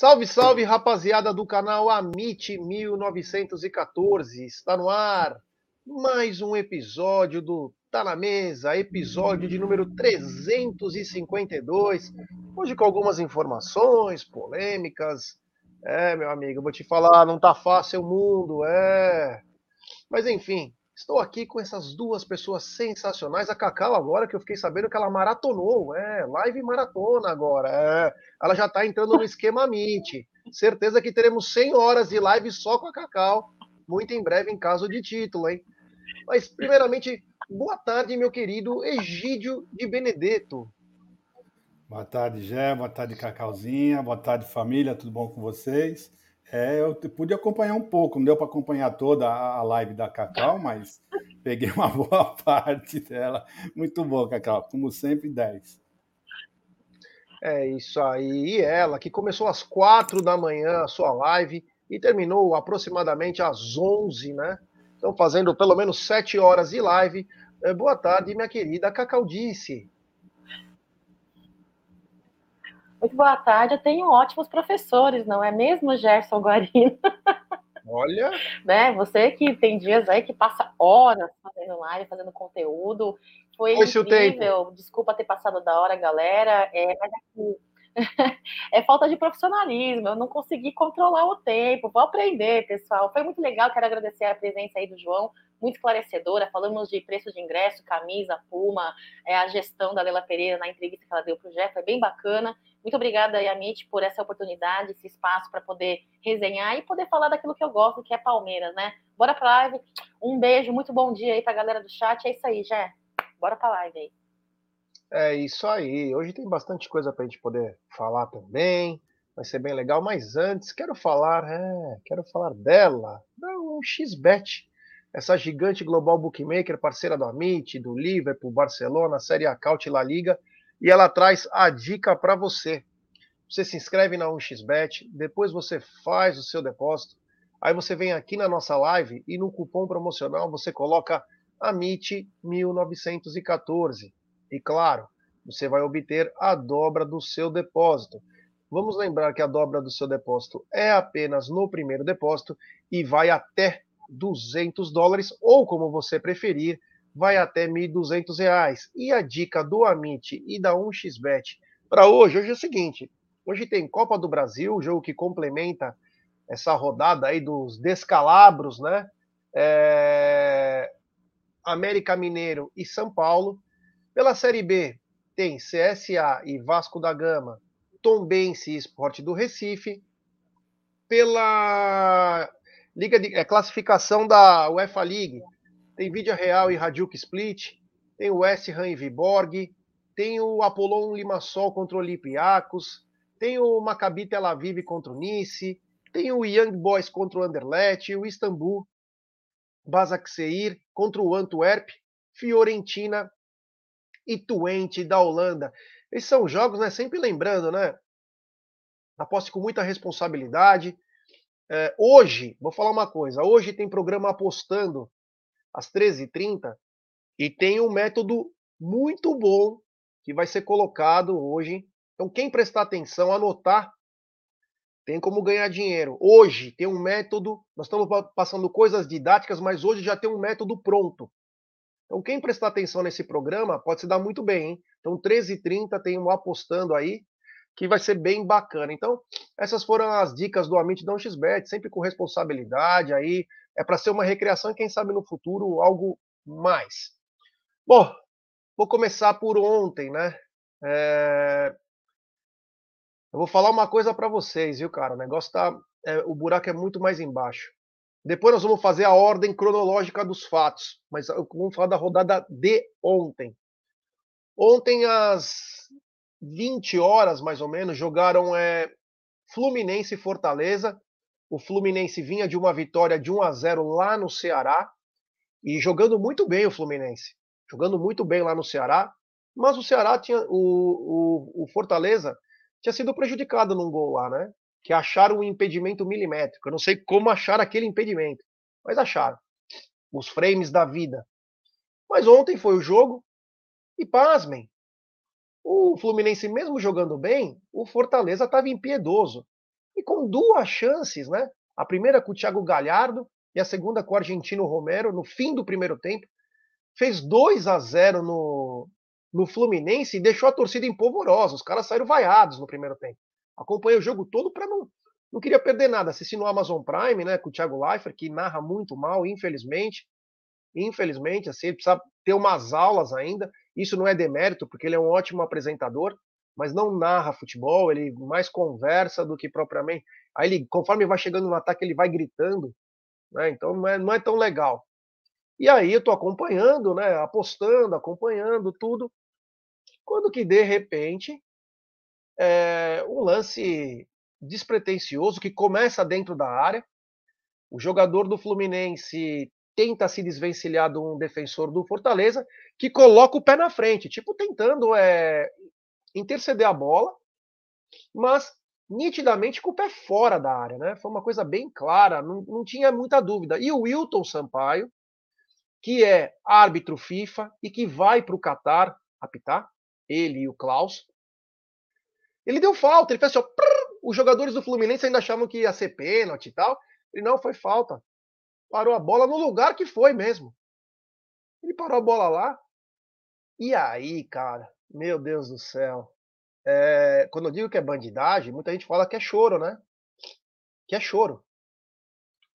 Salve, salve, rapaziada do canal Amit 1914. Está no ar mais um episódio do Tá na Mesa, episódio de número 352. Hoje com algumas informações, polêmicas. É, meu amigo, vou te falar, não tá fácil o mundo, é. Mas enfim, Estou aqui com essas duas pessoas sensacionais. A Cacau, agora que eu fiquei sabendo que ela maratonou, é, live maratona agora. É, ela já está entrando no esquema Meet. Certeza que teremos 100 horas de live só com a Cacau, muito em breve, em caso de título, hein? Mas, primeiramente, boa tarde, meu querido Egídio de Benedetto. Boa tarde, Gé. Boa tarde, Cacauzinha. Boa tarde, família. Tudo bom com vocês? É, eu pude acompanhar um pouco, não deu para acompanhar toda a live da Cacau, mas peguei uma boa parte dela. Muito bom, Cacau, como sempre, 10. É isso aí. E ela, que começou às quatro da manhã a sua live e terminou aproximadamente às 11, né? Então, fazendo pelo menos sete horas de live. É, boa tarde, minha querida Cacau Disse. Muito boa tarde. Eu tenho ótimos professores, não é mesmo, Gerson Guarino? Olha. né? Você que tem dias aí que passa horas fazendo live, fazendo conteúdo. Foi Esse incrível. Desculpa ter passado da hora, galera. É, mas aqui é falta de profissionalismo, eu não consegui controlar o tempo, vou aprender, pessoal. Foi muito legal, quero agradecer a presença aí do João, muito esclarecedora. Falamos de preço de ingresso, camisa, puma, é, a gestão da Lela Pereira na entrevista que ela deu para o Jeff, foi bem bacana. Muito obrigada, Yamit, por essa oportunidade, esse espaço para poder resenhar e poder falar daquilo que eu gosto, que é Palmeiras, né? Bora para live. Um beijo, muito bom dia aí para a galera do chat. É isso aí, Jé. Bora para live aí. É isso aí. Hoje tem bastante coisa para a gente poder falar também. Vai ser bem legal. Mas antes, quero falar, é, quero falar dela, da XBet, essa gigante global bookmaker, parceira do Amit, do Liverpool, Barcelona, Série A, Caut La Liga. E ela traz a dica para você. Você se inscreve na 1xBet, depois você faz o seu depósito. Aí você vem aqui na nossa live e no cupom promocional você coloca AMIT1914 e claro, você vai obter a dobra do seu depósito. Vamos lembrar que a dobra do seu depósito é apenas no primeiro depósito e vai até 200 dólares, ou como você preferir, vai até 1.200 reais. E a dica do Amit e da 1xBet para hoje, hoje é o seguinte, hoje tem Copa do Brasil, jogo que complementa essa rodada aí dos descalabros, né? É... América Mineiro e São Paulo. Pela Série B, tem CSA e Vasco da Gama, Tombense e Esporte do Recife. Pela Liga de é, classificação da UEFA League, tem Vídeo Real e Radjuk Split, tem o West Ham e Viborg, tem o Apollon Limassol contra o Olympiacos, tem o Maccabi Tel Aviv contra o Nice, tem o Young Boys contra o Anderlecht, o Istambul Basaksehir contra o Antwerp, Fiorentina e Twente da Holanda. Esses são jogos, né? Sempre lembrando, né? Aposte com muita responsabilidade. É, hoje, vou falar uma coisa: hoje tem programa apostando às 13h30 e tem um método muito bom que vai ser colocado hoje. Então, quem prestar atenção, anotar, tem como ganhar dinheiro. Hoje tem um método, nós estamos passando coisas didáticas, mas hoje já tem um método pronto. Então, quem prestar atenção nesse programa pode se dar muito bem, hein? Então, 13h30 tem um apostando aí, que vai ser bem bacana. Então, essas foram as dicas do Amit Dão XBet, sempre com responsabilidade aí. É para ser uma recreação e, quem sabe, no futuro, algo mais. Bom, vou começar por ontem, né? É... Eu vou falar uma coisa para vocês, viu, cara? O negócio tá. É, o buraco é muito mais embaixo. Depois nós vamos fazer a ordem cronológica dos fatos, mas vamos falar da rodada de ontem. Ontem, às 20 horas, mais ou menos, jogaram é, Fluminense e Fortaleza. O Fluminense vinha de uma vitória de 1 a 0 lá no Ceará e jogando muito bem o Fluminense. Jogando muito bem lá no Ceará. Mas o Ceará tinha. O, o, o Fortaleza tinha sido prejudicado num gol lá, né? Que acharam um impedimento milimétrico. Eu não sei como acharam aquele impedimento, mas acharam. Os frames da vida. Mas ontem foi o jogo, e pasmem, o Fluminense, mesmo jogando bem, o Fortaleza estava impiedoso. E com duas chances, né? A primeira com o Thiago Galhardo e a segunda com o argentino Romero, no fim do primeiro tempo. Fez 2 a 0 no, no Fluminense e deixou a torcida empolvorosa. Os caras saíram vaiados no primeiro tempo. Acompanhei o jogo todo para não. Não queria perder nada. Assisti no Amazon Prime, né, com o Thiago Leifert, que narra muito mal, infelizmente. Infelizmente, assim, ele precisa ter umas aulas ainda. Isso não é demérito, porque ele é um ótimo apresentador, mas não narra futebol, ele mais conversa do que propriamente. Aí ele, conforme vai chegando no ataque, ele vai gritando, né? Então não é, não é tão legal. E aí eu tô acompanhando, né? Apostando, acompanhando tudo. Quando que de repente é um lance despretensioso que começa dentro da área. O jogador do Fluminense tenta se desvencilhar de um defensor do Fortaleza, que coloca o pé na frente, tipo tentando é, interceder a bola, mas nitidamente com o pé fora da área, né? Foi uma coisa bem clara, não, não tinha muita dúvida. E o Wilton Sampaio, que é árbitro FIFA e que vai para o Catar apitar, ele e o Klaus, ele deu falta, ele fez assim, ó, prrr, os jogadores do Fluminense ainda achavam que ia ser pênalti e tal. Ele não foi falta parou a bola no lugar que foi mesmo. Ele parou a bola lá. E aí, cara, meu Deus do céu. É, quando eu digo que é bandidagem, muita gente fala que é choro, né? Que é choro.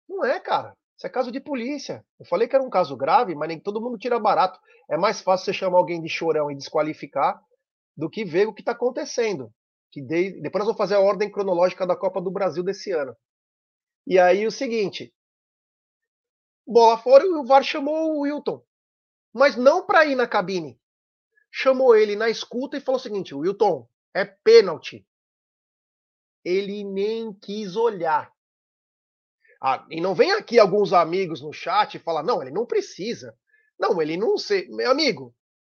Não é, cara. Isso é caso de polícia. Eu falei que era um caso grave, mas nem todo mundo tira barato. É mais fácil você chamar alguém de chorão e desqualificar do que ver o que está acontecendo. Que de... Depois nós vamos fazer a ordem cronológica da Copa do Brasil desse ano. E aí o seguinte, bola fora e o VAR chamou o Wilton. Mas não para ir na cabine. Chamou ele na escuta e falou o seguinte: Wilton, é pênalti. Ele nem quis olhar. Ah, e não vem aqui alguns amigos no chat e falar, não, ele não precisa. Não, ele não sei. Meu amigo,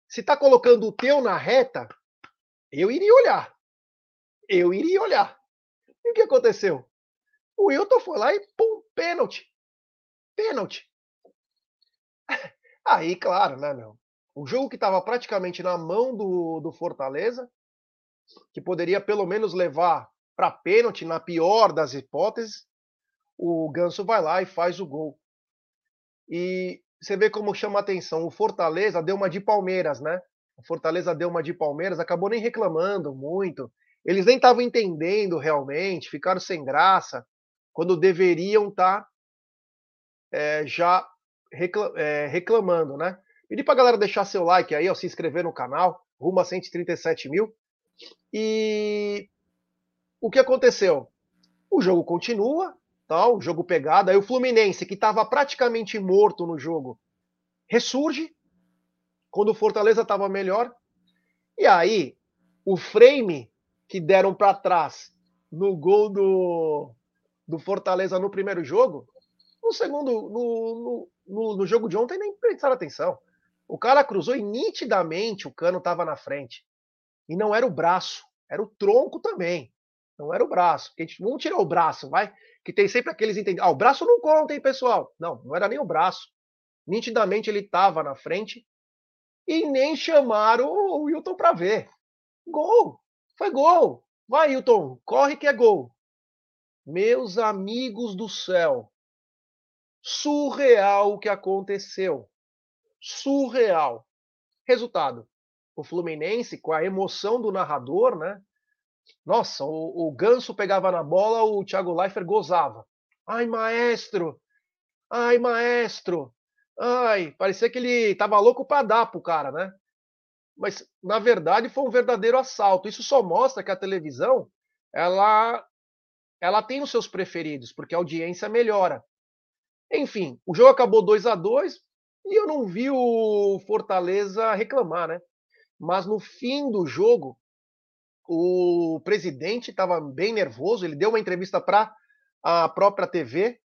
se tá colocando o teu na reta, eu iria olhar. Eu iria olhar. E o que aconteceu? O Wilton foi lá e pum, pênalti pênalti. Aí, claro, né, meu? O jogo que estava praticamente na mão do, do Fortaleza, que poderia pelo menos levar para pênalti, na pior das hipóteses, o Ganso vai lá e faz o gol. E você vê como chama a atenção. O Fortaleza deu uma de Palmeiras, né? O Fortaleza deu uma de Palmeiras, acabou nem reclamando muito. Eles nem estavam entendendo realmente, ficaram sem graça, quando deveriam estar tá é, já recla é, reclamando, né? Pedir para a galera deixar seu like aí, ó, se inscrever no canal, rumo a 137 mil. E o que aconteceu? O jogo continua, tal, o jogo pegado. Aí o Fluminense, que estava praticamente morto no jogo, ressurge quando o Fortaleza estava melhor. E aí, o frame que deram para trás no gol do, do Fortaleza no primeiro jogo no segundo, no, no, no jogo de ontem, nem prestaram atenção. O cara cruzou e nitidamente o cano estava na frente. E não era o braço, era o tronco também. Não era o braço. A gente, vamos tirar o braço, vai? Que tem sempre aqueles entendidos. Ah, o braço não conta, hein, pessoal? Não, não era nem o braço. Nitidamente ele estava na frente e nem chamaram o Wilton para ver. Gol! Foi gol! Vai, Wilton, corre que é gol. Meus amigos do céu, surreal o que aconteceu. Surreal. Resultado: o Fluminense, com a emoção do narrador, né? Nossa, o, o Ganso pegava na bola, o Thiago Leifert gozava. Ai, maestro! Ai, maestro! Ai, parecia que ele tava louco para dar pro cara, né? Mas na verdade foi um verdadeiro assalto. Isso só mostra que a televisão ela ela tem os seus preferidos, porque a audiência melhora. Enfim, o jogo acabou 2 a 2 e eu não vi o Fortaleza reclamar, né? Mas no fim do jogo, o presidente estava bem nervoso, ele deu uma entrevista para a própria TV,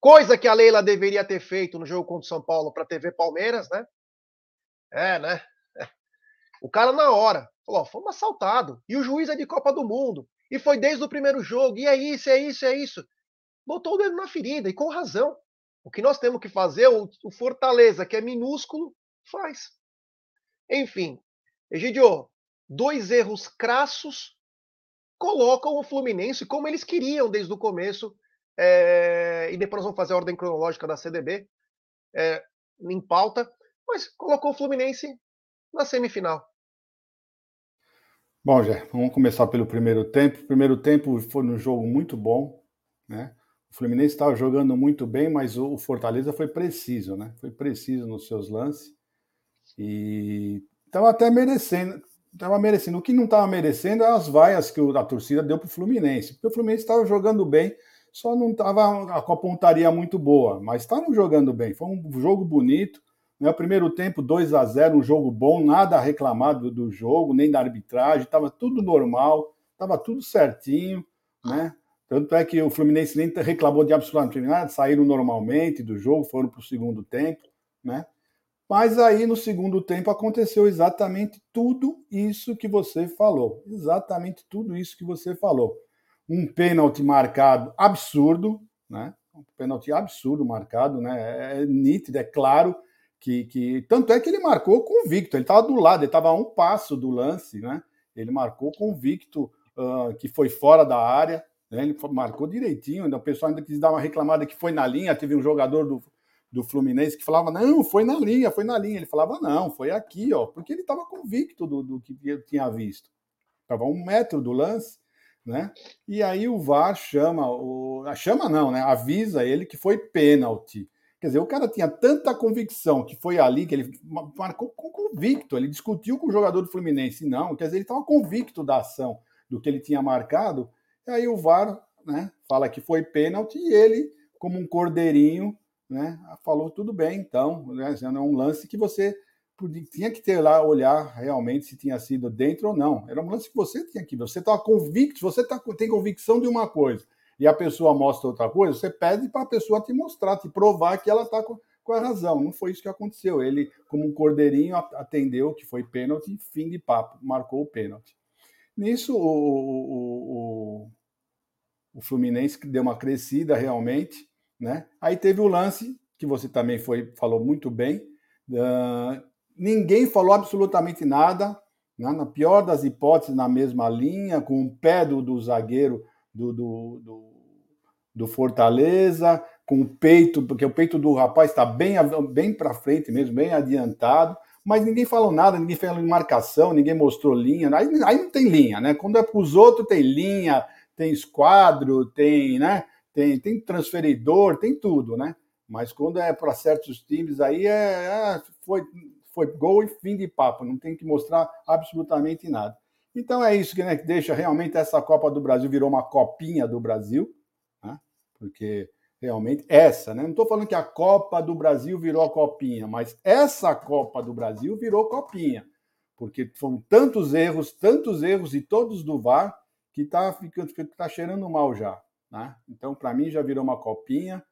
coisa que a Leila deveria ter feito no jogo contra o São Paulo para a TV Palmeiras, né? É, né? O cara na hora falou: fomos assaltados. E o juiz é de Copa do Mundo. E foi desde o primeiro jogo. E é isso, é isso, é isso. Botou o dedo na ferida e com razão. O que nós temos que fazer, o, Fortaleza, que é minúsculo, faz. Enfim, Egidio, dois erros crassos colocam o Fluminense como eles queriam desde o começo. É, e depois vamos fazer a ordem cronológica da CDB é, em pauta, mas colocou o Fluminense na semifinal. Bom, Jé, vamos começar pelo primeiro tempo. O primeiro tempo foi um jogo muito bom, né? O Fluminense estava jogando muito bem, mas o Fortaleza foi preciso, né? Foi preciso nos seus lances e estava até merecendo, estava merecendo. O que não estava merecendo é as vaias que a torcida deu para o Fluminense, porque o Fluminense estava jogando bem, só não estava com a pontaria muito boa, mas estavam jogando bem. Foi um jogo bonito. Né? O primeiro tempo 2 a 0 um jogo bom, nada a reclamar do, jogo, nem da arbitragem, estava tudo normal, estava tudo certinho, né? Tanto é que o Fluminense nem reclamou de absolutamente nada, saíram normalmente do jogo, foram para o segundo tempo, né? Mas aí no segundo tempo aconteceu exatamente tudo isso que você falou. Exatamente tudo isso que você falou. Um pênalti marcado absurdo, né? Um pênalti absurdo marcado, né? É nítido, é claro que, que. Tanto é que ele marcou convicto, ele estava do lado, ele estava a um passo do lance, né? Ele marcou convicto uh, que foi fora da área. Né? Ele marcou direitinho, o pessoal ainda quis dar uma reclamada que foi na linha. Teve um jogador do, do Fluminense que falava: não, foi na linha, foi na linha. Ele falava: não, foi aqui, ó, porque ele estava convicto do, do que eu tinha visto. Estava um metro do lance, né? E aí o VAR chama, o, chama não, né? Avisa ele que foi pênalti. Quer dizer, o cara tinha tanta convicção que foi ali, que ele marcou convicto, ele discutiu com o jogador do Fluminense, não, quer dizer, ele estava convicto da ação, do que ele tinha marcado, e aí o VAR né, fala que foi pênalti e ele, como um cordeirinho, né, falou tudo bem, então, né, é um lance que você podia, tinha que ter lá, olhar realmente se tinha sido dentro ou não. Era um lance que você tinha que ver. Você estava convicto, você tá, tem convicção de uma coisa e a pessoa mostra outra coisa, você pede para a pessoa te mostrar, te provar que ela está com, com, a razão. Não foi isso que aconteceu. Ele, como um cordeirinho, atendeu que foi pênalti, fim de papo, marcou o pênalti. Nisso, o, o, o, o Fluminense deu uma crescida realmente, né? Aí teve o lance que você também foi falou muito bem. Uh, ninguém falou absolutamente nada, né? na pior das hipóteses, na mesma linha, com o pé do, do zagueiro do, do, do, do, Fortaleza, com o peito, porque o peito do rapaz está bem, bem para frente mesmo, bem adiantado mas ninguém falou nada, ninguém fez marcação, ninguém mostrou linha. Aí, aí não tem linha, né? Quando é para os outros, tem linha, tem esquadro, tem, né? Tem, tem transferidor, tem tudo, né? Mas quando é para certos times, aí é, é, foi, foi gol e fim de papo, não tem que mostrar absolutamente nada. Então é isso que, né, que deixa realmente essa Copa do Brasil virou uma copinha do Brasil, né? porque realmente essa, né? Não estou falando que a Copa do Brasil virou copinha, mas essa Copa do Brasil virou copinha, porque foram tantos erros, tantos erros e todos do VAR que está ficando, tá cheirando mal já, né? Então para mim já virou uma copinha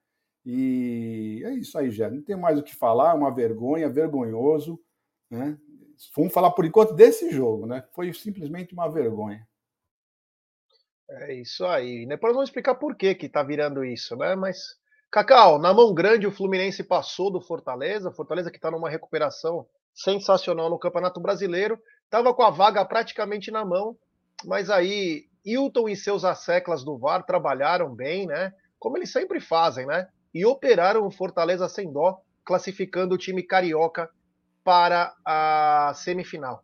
e é isso aí, já. Não tem mais o que falar, uma vergonha, vergonhoso, né? Vamos falar por enquanto desse jogo, né? Foi simplesmente uma vergonha. É isso aí. Depois vamos explicar por que que tá virando isso, né? Mas, Cacau, na mão grande o Fluminense passou do Fortaleza. Fortaleza que está numa recuperação sensacional no Campeonato Brasileiro. Tava com a vaga praticamente na mão, mas aí Hilton e seus asseclas do VAR trabalharam bem, né? Como eles sempre fazem, né? E operaram o Fortaleza sem dó, classificando o time carioca para a semifinal.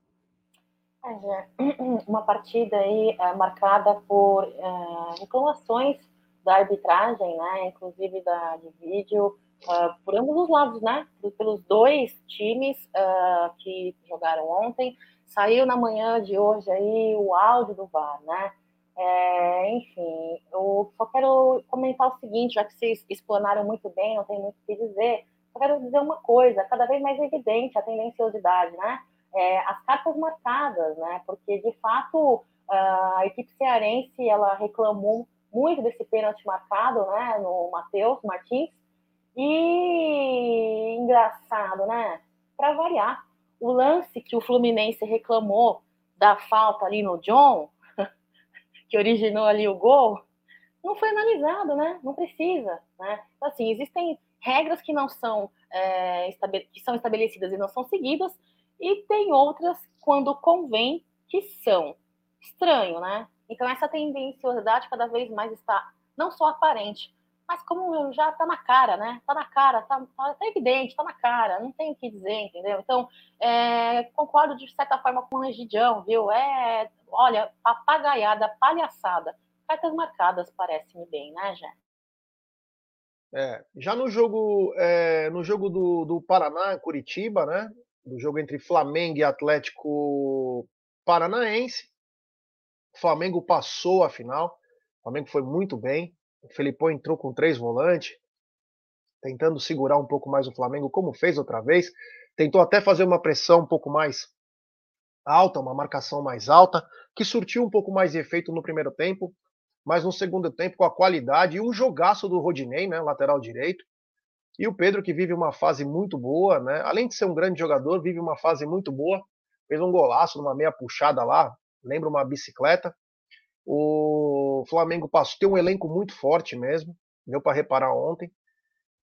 É, uma partida aí é, marcada por é, reclamações da arbitragem, né, inclusive da, de vídeo, uh, por ambos os lados, né, pelos dois times uh, que jogaram ontem. Saiu na manhã de hoje aí o áudio do VAR, né? É, enfim, eu só quero comentar o seguinte, já que vocês explanaram muito bem, não tem muito o que dizer, só quero dizer uma coisa, cada vez mais evidente a tendenciosidade, né? é, as cartas marcadas, né? Porque de fato a equipe cearense ela reclamou muito desse pênalti marcado, né? No Matheus Martins e engraçado, né? Para variar, o lance que o Fluminense reclamou da falta ali no John, que originou ali o gol, não foi analisado, né? Não precisa, né? Então, assim, existem regras que não são é, que são estabelecidas e não são seguidas, e tem outras quando convém que são. Estranho, né? Então essa tendenciosidade cada vez mais está não só aparente, mas como já está na cara, né? Está na cara, está tá, tá evidente, está na cara, não tem o que dizer, entendeu? Então, é, concordo de certa forma com o Egidião, viu? É, olha, papagaiada, palhaçada. Cartas marcadas, parece-me bem, né, Jé? É, já no jogo, é, no jogo do, do Paraná, Curitiba, né? Do jogo entre Flamengo e Atlético Paranaense, o Flamengo passou a final. O Flamengo foi muito bem. O Felipão entrou com três volantes, tentando segurar um pouco mais o Flamengo, como fez outra vez. Tentou até fazer uma pressão um pouco mais alta, uma marcação mais alta, que surtiu um pouco mais de efeito no primeiro tempo mas no segundo tempo, com a qualidade e um jogaço do Rodinei, né, lateral direito. E o Pedro, que vive uma fase muito boa, né? Além de ser um grande jogador, vive uma fase muito boa. Fez um golaço numa meia puxada lá, lembra uma bicicleta. O Flamengo passou, tem um elenco muito forte mesmo, deu para reparar ontem.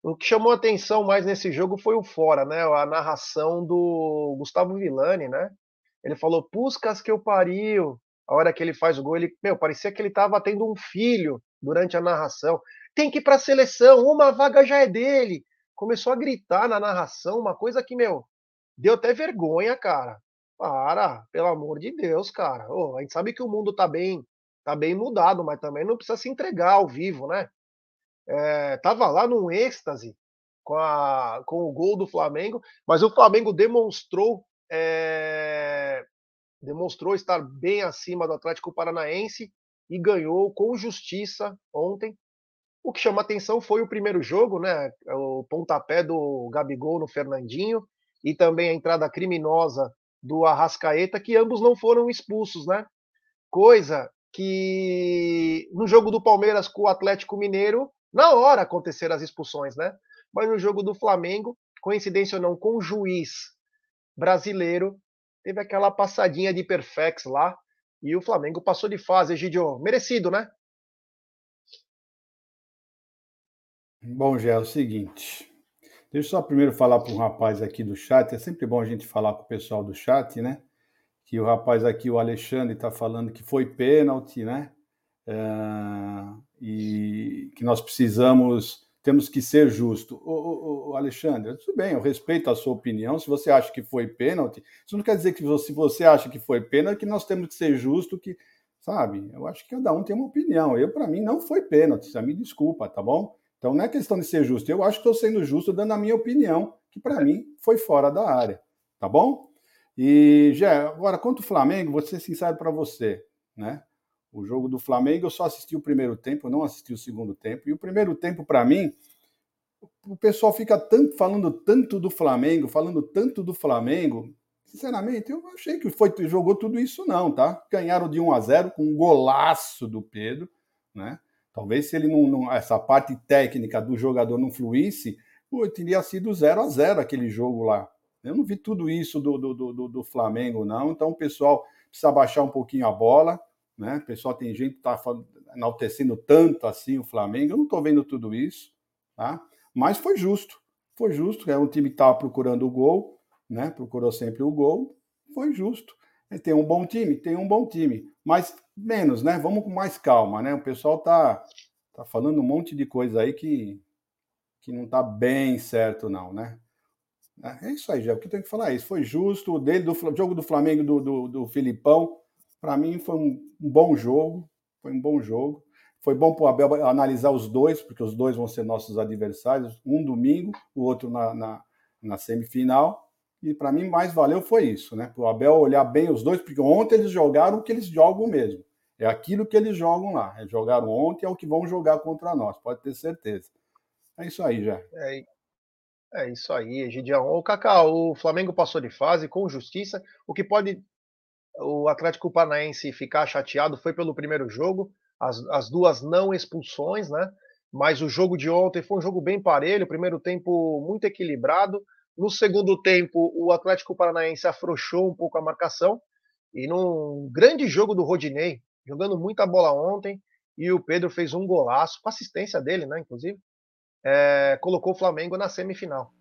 O que chamou atenção mais nesse jogo foi o fora, né? A narração do Gustavo Villani, né? Ele falou: Puscas que eu pariu, a hora que ele faz o gol, ele, meu, parecia que ele estava tendo um filho durante a narração. Tem que ir para a seleção, uma vaga já é dele. Começou a gritar na narração, uma coisa que, meu, deu até vergonha, cara. Para, pelo amor de Deus, cara. Oh, a gente sabe que o mundo tá bem, tá bem mudado, mas também não precisa se entregar ao vivo, né? É, tava lá num êxtase com, a, com o gol do Flamengo, mas o Flamengo demonstrou é, demonstrou estar bem acima do Atlético Paranaense e ganhou com justiça ontem. O que chama atenção foi o primeiro jogo, né? O pontapé do Gabigol no Fernandinho e também a entrada criminosa do Arrascaeta, que ambos não foram expulsos, né? Coisa que no jogo do Palmeiras com o Atlético Mineiro, na hora aconteceram as expulsões, né? Mas no jogo do Flamengo, coincidência ou não, com o juiz brasileiro, teve aquela passadinha de perfex lá e o Flamengo passou de fase, Egidio. Merecido, né? Bom, já é o seguinte. Deixa eu só primeiro falar para um rapaz aqui do chat. É sempre bom a gente falar com o pessoal do chat, né? Que o rapaz aqui, o Alexandre, está falando que foi pênalti, né? É, e que nós precisamos temos que ser justo. O, Alexandre, tudo bem, eu respeito a sua opinião. Se você acha que foi pênalti, isso não quer dizer que se você acha que foi pênalti, que nós temos que ser justo, que sabe? Eu acho que cada um tem uma opinião. Eu, para mim, não foi pênalti. Você me desculpa, tá bom? Então não é questão de ser justo. Eu acho que estou sendo justo dando a minha opinião, que para mim foi fora da área, tá bom? E já agora quanto o Flamengo, vou ser sincero para você, né? O jogo do Flamengo, eu só assisti o primeiro tempo, não assisti o segundo tempo. E o primeiro tempo, para mim, o pessoal fica tanto falando tanto do Flamengo, falando tanto do Flamengo. Sinceramente, eu achei que foi jogou tudo isso não, tá? Ganharam de 1 a 0 com um golaço do Pedro, né? Talvez se ele não, não essa parte técnica do jogador não fluísse, pô, teria sido 0 a 0 aquele jogo lá. Eu não vi tudo isso do, do, do, do Flamengo, não. Então o pessoal precisa baixar um pouquinho a bola né? O pessoal tem gente que está enaltecendo tanto assim o Flamengo. Eu não estou vendo tudo isso, tá? Mas foi justo. Foi justo. É um time que estava procurando o gol, né? Procurou sempre o gol. Foi justo. Tem um bom time, tem um bom time, mas menos, né? Vamos com mais calma, né? O pessoal tá tá falando um monte de coisa aí que que não tá bem certo não, né? É isso aí, já. O que tem que falar é isso. Foi justo. O dele do jogo do Flamengo do, do, do Filipão para mim foi um, um, bom jogo, foi um bom jogo. Foi bom para o Abel analisar os dois, porque os dois vão ser nossos adversários, um domingo, o outro na, na, na semifinal. E para mim mais valeu foi isso, né? Para o Abel olhar bem os dois, porque ontem eles jogaram o que eles jogam mesmo. É aquilo que eles jogam lá. Eles jogaram ontem, é o que vão jogar contra nós, pode ter certeza. É isso aí já. É, é isso aí, Egidião. O Cacau, o Flamengo passou de fase com justiça, o que pode o Atlético Paranaense ficar chateado foi pelo primeiro jogo, as, as duas não expulsões, né? Mas o jogo de ontem foi um jogo bem parelho, primeiro tempo muito equilibrado. No segundo tempo, o Atlético Paranaense afrouxou um pouco a marcação e num grande jogo do Rodinei, jogando muita bola ontem, e o Pedro fez um golaço, com assistência dele, né, inclusive, é, colocou o Flamengo na semifinal.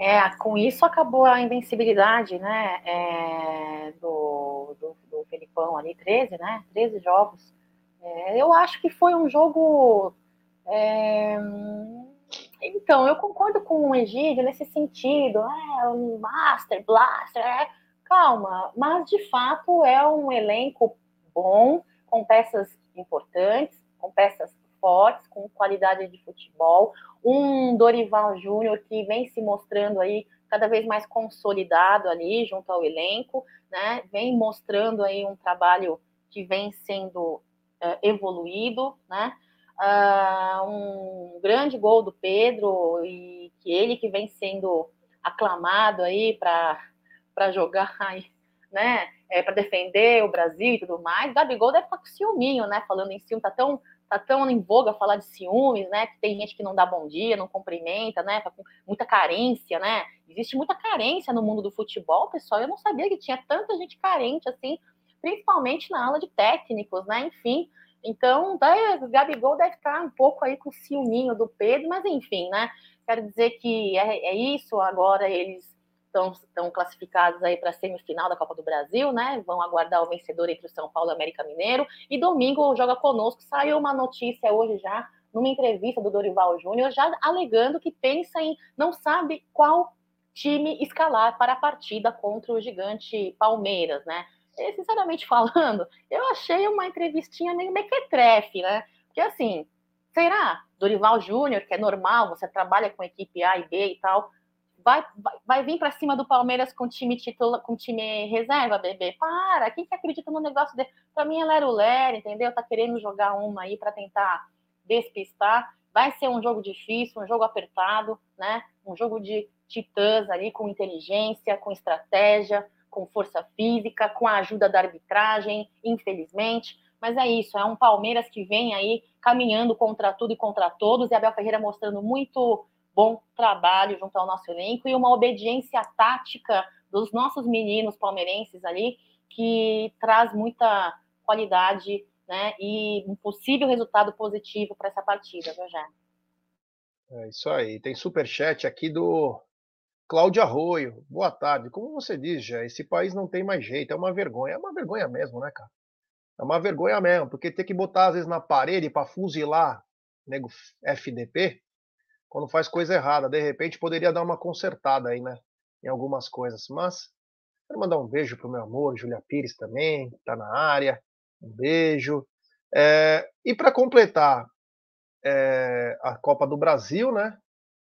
É, com isso acabou a invencibilidade, né, é, do, do, do Felipão ali, 13, né, 13 jogos. É, eu acho que foi um jogo... É, então, eu concordo com o Egídio nesse sentido, é um Master, Blaster, é, calma, mas de fato é um elenco bom, com peças importantes, com peças fortes, com qualidade de futebol, um Dorival Júnior que vem se mostrando aí cada vez mais consolidado ali junto ao elenco, né? Vem mostrando aí um trabalho que vem sendo uh, evoluído, né? Uh, um grande gol do Pedro e que ele que vem sendo aclamado aí para jogar aí, né? É, para defender o Brasil e tudo mais. Gabigol deve estar com ciúminho, né? Falando em ciúme, tá tão tá tão em voga falar de ciúmes, né? Que tem gente que não dá bom dia, não cumprimenta, né? Tá com muita carência, né? Existe muita carência no mundo do futebol, pessoal. Eu não sabia que tinha tanta gente carente assim, principalmente na aula de técnicos, né? Enfim. Então, o Gabigol deve estar um pouco aí com o ciúminho do Pedro, mas enfim, né? Quero dizer que é, é isso. Agora eles estão classificados aí para a semifinal da Copa do Brasil, né? Vão aguardar o vencedor entre o São Paulo e o América Mineiro. E domingo joga conosco. Saiu uma notícia hoje já, numa entrevista do Dorival Júnior, já alegando que pensa em não sabe qual time escalar para a partida contra o gigante Palmeiras, né? E, sinceramente falando, eu achei uma entrevistinha meio mequetrefe, né? Porque assim, será? Dorival Júnior, que é normal, você trabalha com equipe A e B e tal, vai, vai, vir para cima do Palmeiras com time titular, com time reserva, bebê? Para, quem que acredita no negócio dele? Para mim é Lero Lero, entendeu? Tá querendo jogar uma aí para tentar despistar. Vai ser um jogo difícil, um jogo apertado, né? Um jogo de titãs ali com inteligência, com estratégia, com força física, com a ajuda da arbitragem, infelizmente. Mas é isso, é um Palmeiras que vem aí caminhando contra tudo e contra todos, e Abel Ferreira mostrando muito bom trabalho junto ao nosso elenco e uma obediência tática dos nossos meninos palmeirenses ali, que traz muita qualidade né, e um possível resultado positivo para essa partida, viu? É isso aí. Tem super chat aqui do Cláudio Arroio. Boa tarde. Como você diz, já esse país não tem mais jeito. É uma vergonha. É uma vergonha mesmo, né, cara? É uma vergonha mesmo, porque ter que botar às vezes na parede para fuzilar nego FDP, quando faz coisa errada. De repente poderia dar uma consertada aí, né? Em algumas coisas. Mas quero mandar um beijo pro meu amor, Julia Pires também, tá na área. Um beijo. É, e para completar é, a Copa do Brasil, né?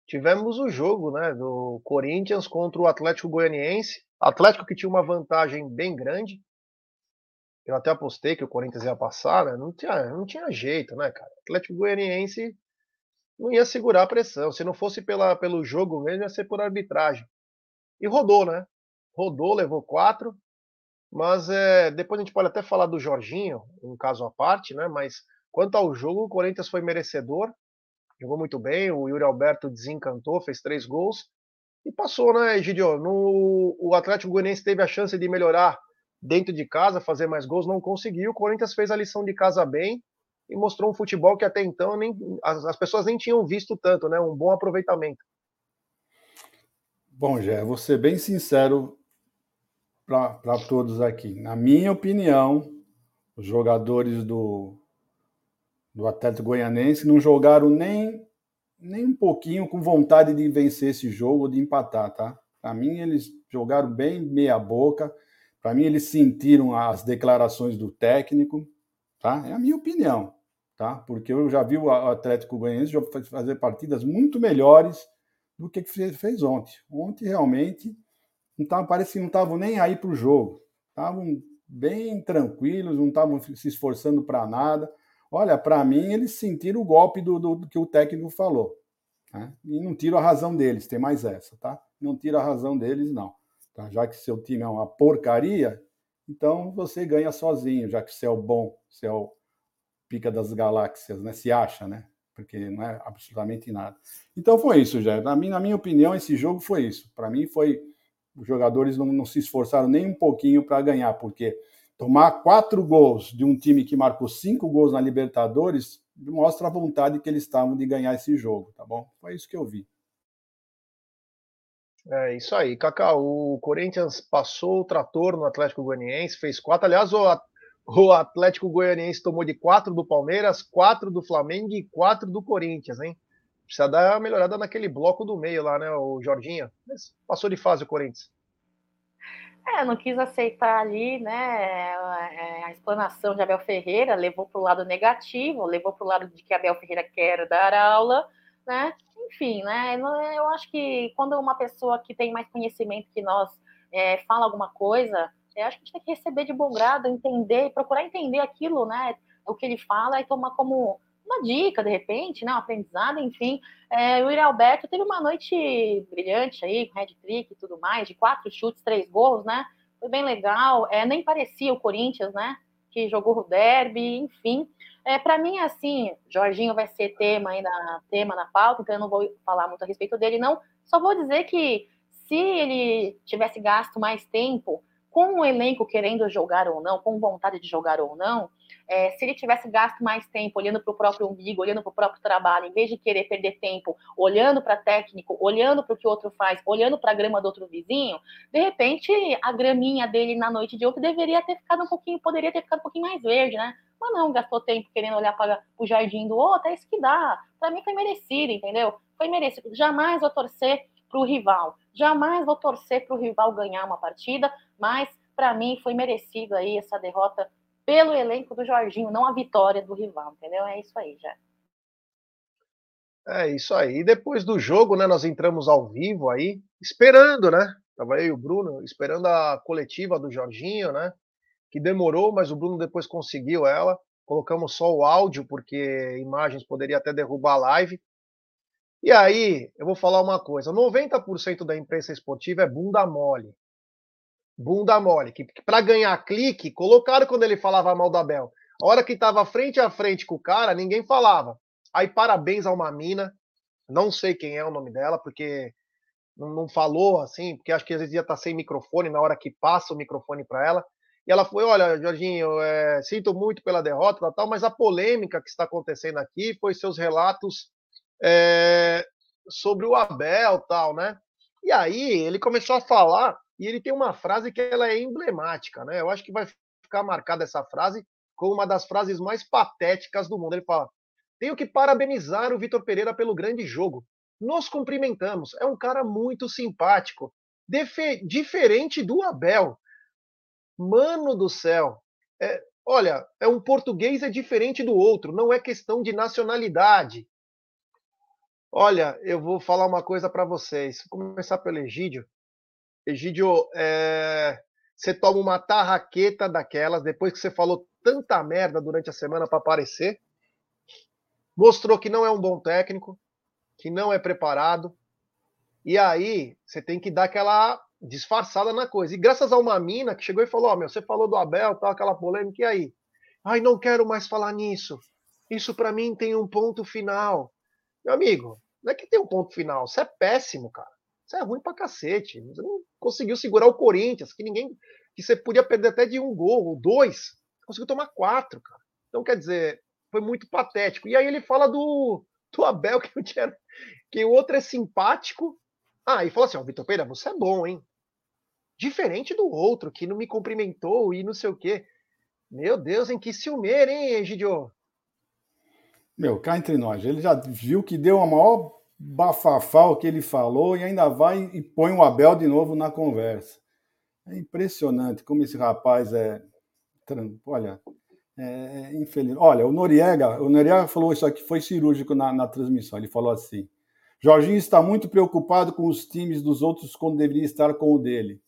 Tivemos o jogo né, do Corinthians contra o Atlético Goianiense. Atlético que tinha uma vantagem bem grande. Eu até apostei que o Corinthians ia passar, né? Não tinha, não tinha jeito, né, cara? Atlético Goianiense não ia segurar a pressão. Se não fosse pela, pelo jogo mesmo, ia ser por arbitragem. E rodou, né? Rodou, levou quatro. Mas é, depois a gente pode até falar do Jorginho, um caso à parte, né? Mas quanto ao jogo, o Corinthians foi merecedor. Jogou muito bem. O Yuri Alberto desencantou, fez três gols. E passou, né, Egidio? No, o Atlético Goianiense teve a chance de melhorar dentro de casa, fazer mais gols, não conseguiu. O Corinthians fez a lição de casa bem e mostrou um futebol que até então nem, as, as pessoas nem tinham visto tanto, né? Um bom aproveitamento. Bom, Jé, vou ser bem sincero para todos aqui. Na minha opinião, os jogadores do, do Atlético Goianense não jogaram nem, nem um pouquinho com vontade de vencer esse jogo ou de empatar, tá? Para mim, eles jogaram bem meia boca. Para mim, eles sentiram as declarações do técnico, tá? É a minha opinião tá? Porque eu já vi o Atlético Goianiense fazer partidas muito melhores do que fez ontem. Ontem realmente não tava, parece que não estavam nem aí para o jogo, estavam bem tranquilos, não estavam se esforçando para nada. Olha, para mim eles sentiram o golpe do, do, do que o técnico falou. Né? E não tiro a razão deles, tem mais essa, tá? Não tiro a razão deles, não. Tá? Já que seu time é uma porcaria, então você ganha sozinho, já que você é o bom, você é o pica das galáxias, né? Se acha, né? porque não é absolutamente nada. Então foi isso, já. Na minha, na minha opinião, esse jogo foi isso. Para mim, foi. Os jogadores não, não se esforçaram nem um pouquinho para ganhar, porque tomar quatro gols de um time que marcou cinco gols na Libertadores mostra a vontade que eles estavam de ganhar esse jogo, tá bom? Foi isso que eu vi. É isso aí, Cacau. O Corinthians passou o trator no Atlético Goianiense, fez quatro. Aliás, o o Atlético Goianiense tomou de quatro do Palmeiras, quatro do Flamengo e quatro do Corinthians, hein? Precisa dar uma melhorada naquele bloco do meio lá, né, o Jorginho? Mas passou de fase o Corinthians. É, não quis aceitar ali, né, a explanação de Abel Ferreira, levou para o lado negativo, levou para o lado de que Abel Ferreira quer dar aula, né? Enfim, né? Eu acho que quando uma pessoa que tem mais conhecimento que nós é, fala alguma coisa, eu acho que a gente tem que receber de bom grado, entender, procurar entender aquilo, né? O que ele fala e tomar como uma dica, de repente, né? Um aprendizado, enfim. É, o Yuri Alberto teve uma noite brilhante aí, com head trick e tudo mais, de quatro chutes, três gols, né? Foi bem legal. É, nem parecia o Corinthians, né? Que jogou o derby, enfim. É, para mim, assim, Jorginho vai ser tema aí na, tema na pauta, então eu não vou falar muito a respeito dele, não. Só vou dizer que se ele tivesse gasto mais tempo com o elenco querendo jogar ou não, com vontade de jogar ou não, é, se ele tivesse gasto mais tempo olhando para o próprio umbigo, olhando para o próprio trabalho, em vez de querer perder tempo olhando para técnico, olhando para o que o outro faz, olhando para a grama do outro vizinho, de repente a graminha dele na noite de ontem deveria ter ficado um pouquinho, poderia ter ficado um pouquinho mais verde, né? Mas não, gastou tempo querendo olhar para o jardim do outro, é isso que dá. Para mim foi merecido, entendeu? Foi merecido. Jamais vou torcer para o rival. Jamais vou torcer para o rival ganhar uma partida, mas para mim foi merecido aí essa derrota pelo elenco do Jorginho, não a vitória do rival, entendeu? É isso aí já. É isso aí. E depois do jogo, né, nós entramos ao vivo aí, esperando, né? Tava aí o Bruno esperando a coletiva do Jorginho, né? Que demorou, mas o Bruno depois conseguiu ela. Colocamos só o áudio, porque imagens poderia até derrubar a live. E aí, eu vou falar uma coisa: 90% da imprensa esportiva é bunda mole. Bunda mole. Que, que para ganhar clique, colocaram quando ele falava mal da Bel. A hora que estava frente a frente com o cara, ninguém falava. Aí, parabéns a uma mina. Não sei quem é o nome dela, porque não, não falou assim, porque acho que às vezes ia estar tá sem microfone na hora que passa o microfone para ela. E ela foi: Olha, Jorginho, é, sinto muito pela derrota, tal, mas a polêmica que está acontecendo aqui foi seus relatos é, sobre o Abel tal, né? E aí ele começou a falar e ele tem uma frase que ela é emblemática, né? Eu acho que vai ficar marcada essa frase como uma das frases mais patéticas do mundo. Ele fala: Tenho que parabenizar o Vitor Pereira pelo grande jogo. Nos cumprimentamos. É um cara muito simpático, diferente do Abel. Mano do céu. É, olha, é um português é diferente do outro. Não é questão de nacionalidade. Olha, eu vou falar uma coisa para vocês. Vou começar pelo Egídio. Egídio, é... você toma uma tarraqueta daquelas, depois que você falou tanta merda durante a semana para aparecer. Mostrou que não é um bom técnico, que não é preparado. E aí, você tem que dar aquela disfarçada na coisa. E graças a uma mina que chegou e falou: Ó, oh, meu, você falou do Abel, tal, aquela polêmica, e aí? Ai, não quero mais falar nisso. Isso para mim tem um ponto final. Meu amigo, não é que tem um ponto final. Você é péssimo, cara. Você é ruim pra cacete. Você não conseguiu segurar o Corinthians, que ninguém. que você podia perder até de um gol ou dois. Conseguiu tomar quatro, cara. Então, quer dizer, foi muito patético. E aí ele fala do, do Abel, que tinha. que o outro é simpático. Ah, e fala assim: ó, Vitor Pereira, você é bom, hein? Diferente do outro, que não me cumprimentou e não sei o quê. Meu Deus, em que ciumeiro, hein, Egidio? Meu, cá entre nós, ele já viu que deu a maior bafafá o que ele falou e ainda vai e põe o Abel de novo na conversa. É impressionante como esse rapaz é. Olha, é infeliz. Olha, o Noriega, o Noriega falou isso aqui, foi cirúrgico na, na transmissão. Ele falou assim: Jorginho está muito preocupado com os times dos outros quando deveria estar com o dele.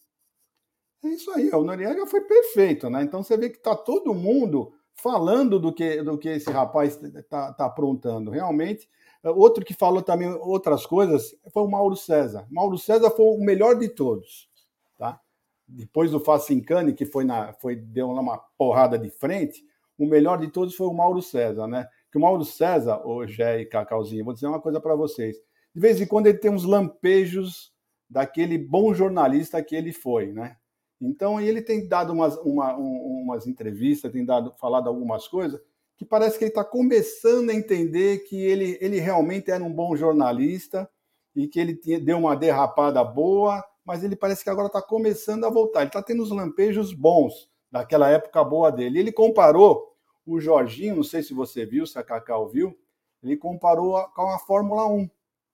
É isso aí, o Noriega foi perfeito, né? Então você vê que está todo mundo falando do que, do que esse rapaz está tá aprontando. Realmente, outro que falou também outras coisas foi o Mauro César. Mauro César foi o melhor de todos. Tá? Depois do Facincani, que foi na, foi, deu uma porrada de frente, o melhor de todos foi o Mauro César. Né? que o Mauro César, o Gé e Cacauzinho, vou dizer uma coisa para vocês. De vez em quando ele tem uns lampejos daquele bom jornalista que ele foi, né? Então ele tem dado umas, uma, um, umas entrevistas, tem dado, falado algumas coisas que parece que ele está começando a entender que ele, ele realmente era um bom jornalista e que ele tinha, deu uma derrapada boa, mas ele parece que agora está começando a voltar. Ele está tendo os lampejos bons daquela época boa dele. Ele comparou o Jorginho, não sei se você viu, se a Cacau viu, ele comparou com a Fórmula 1,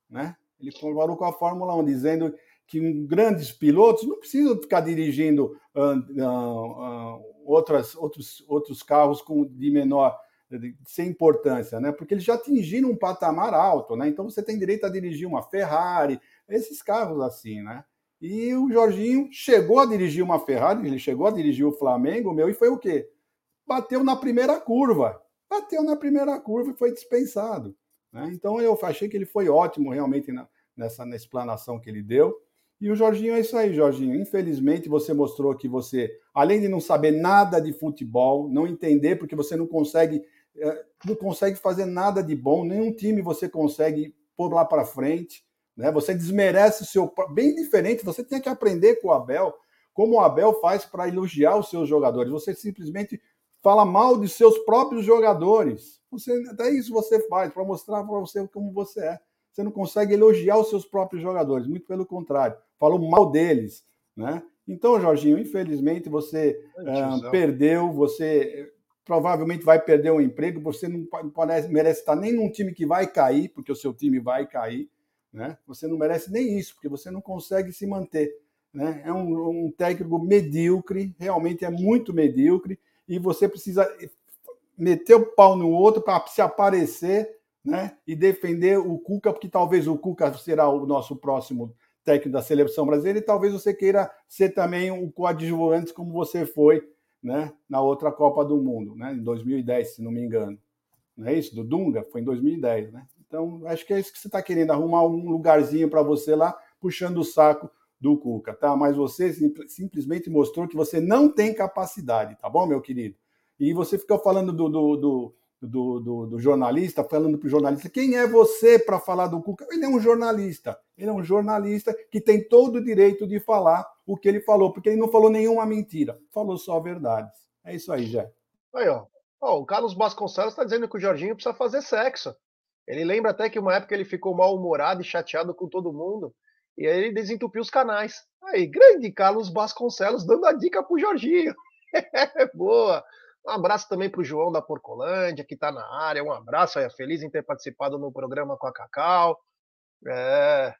né? Ele comparou com a Fórmula 1, dizendo que grandes pilotos não precisam ficar dirigindo uh, uh, outras, outros, outros carros com, de menor sem importância, né? Porque eles já atingiram um patamar alto, né? Então você tem direito a dirigir uma Ferrari, esses carros assim, né? E o Jorginho chegou a dirigir uma Ferrari, ele chegou a dirigir o Flamengo, meu, e foi o quê? Bateu na primeira curva. Bateu na primeira curva e foi dispensado. Né? Então eu achei que ele foi ótimo realmente na, nessa na explanação que ele deu. E o Jorginho é isso aí, Jorginho. Infelizmente, você mostrou que você, além de não saber nada de futebol, não entender, porque você não consegue, é, não consegue fazer nada de bom, nenhum time você consegue pôr lá para frente. Né? Você desmerece o seu. Bem diferente, você tem que aprender com o Abel, como o Abel faz para elogiar os seus jogadores. Você simplesmente fala mal de seus próprios jogadores. Você, até isso você faz, para mostrar para você como você é você não consegue elogiar os seus próprios jogadores, muito pelo contrário, falou mal deles, né? Então, Jorginho, infelizmente você uh, perdeu, você provavelmente vai perder o emprego, você não parece, merece estar nem num time que vai cair, porque o seu time vai cair, né? Você não merece nem isso, porque você não consegue se manter, né? É um, um técnico medíocre, realmente é muito medíocre, e você precisa meter o pau no outro para se aparecer né? E defender o Cuca, porque talvez o Cuca será o nosso próximo técnico da seleção brasileira e talvez você queira ser também um coadjuvante como você foi, né, na outra Copa do Mundo, né, em 2010, se não me engano. Não é isso? Do Dunga? Foi em 2010, né? Então, acho que é isso que você está querendo, arrumar um lugarzinho para você lá, puxando o saco do Cuca, tá? Mas você simplesmente mostrou que você não tem capacidade, tá bom, meu querido? E você ficou falando do, do, do do, do, do jornalista, falando para o jornalista: quem é você para falar do Cuca? Ele é um jornalista. Ele é um jornalista que tem todo o direito de falar o que ele falou, porque ele não falou nenhuma mentira, falou só verdades. É isso aí, Jé. Aí, ó. o Carlos Vasconcelos está dizendo que o Jorginho precisa fazer sexo. Ele lembra até que uma época ele ficou mal-humorado e chateado com todo mundo. E aí ele desentupiu os canais. Aí, grande Carlos Vasconcelos dando a dica pro Jorginho. Boa. Um abraço também para o João da Porcolândia, que está na área. Um abraço, é feliz em ter participado no programa com a Cacau. É,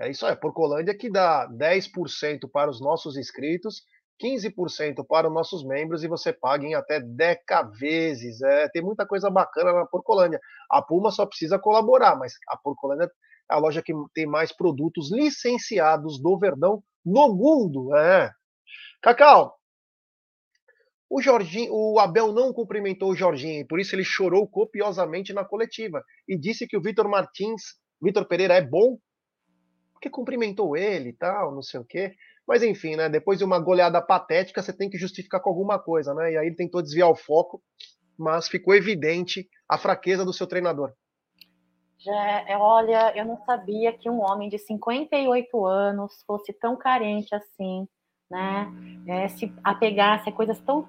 é isso aí, Porcolândia que dá 10% para os nossos inscritos, 15% para os nossos membros e você paga em até 10 vezes. É, tem muita coisa bacana na Porcolândia. A Puma só precisa colaborar, mas a Porcolândia é a loja que tem mais produtos licenciados do Verdão no mundo. É. Cacau, o Jorginho, o Abel não cumprimentou o Jorginho, e por isso ele chorou copiosamente na coletiva e disse que o Vitor Martins, Vitor Pereira é bom, porque cumprimentou ele e tal, não sei o quê. Mas enfim, né? Depois de uma goleada patética, você tem que justificar com alguma coisa, né? E aí ele tentou desviar o foco, mas ficou evidente a fraqueza do seu treinador. Já, é, olha, eu não sabia que um homem de 58 anos fosse tão carente assim, né? É, se apegasse a coisas tão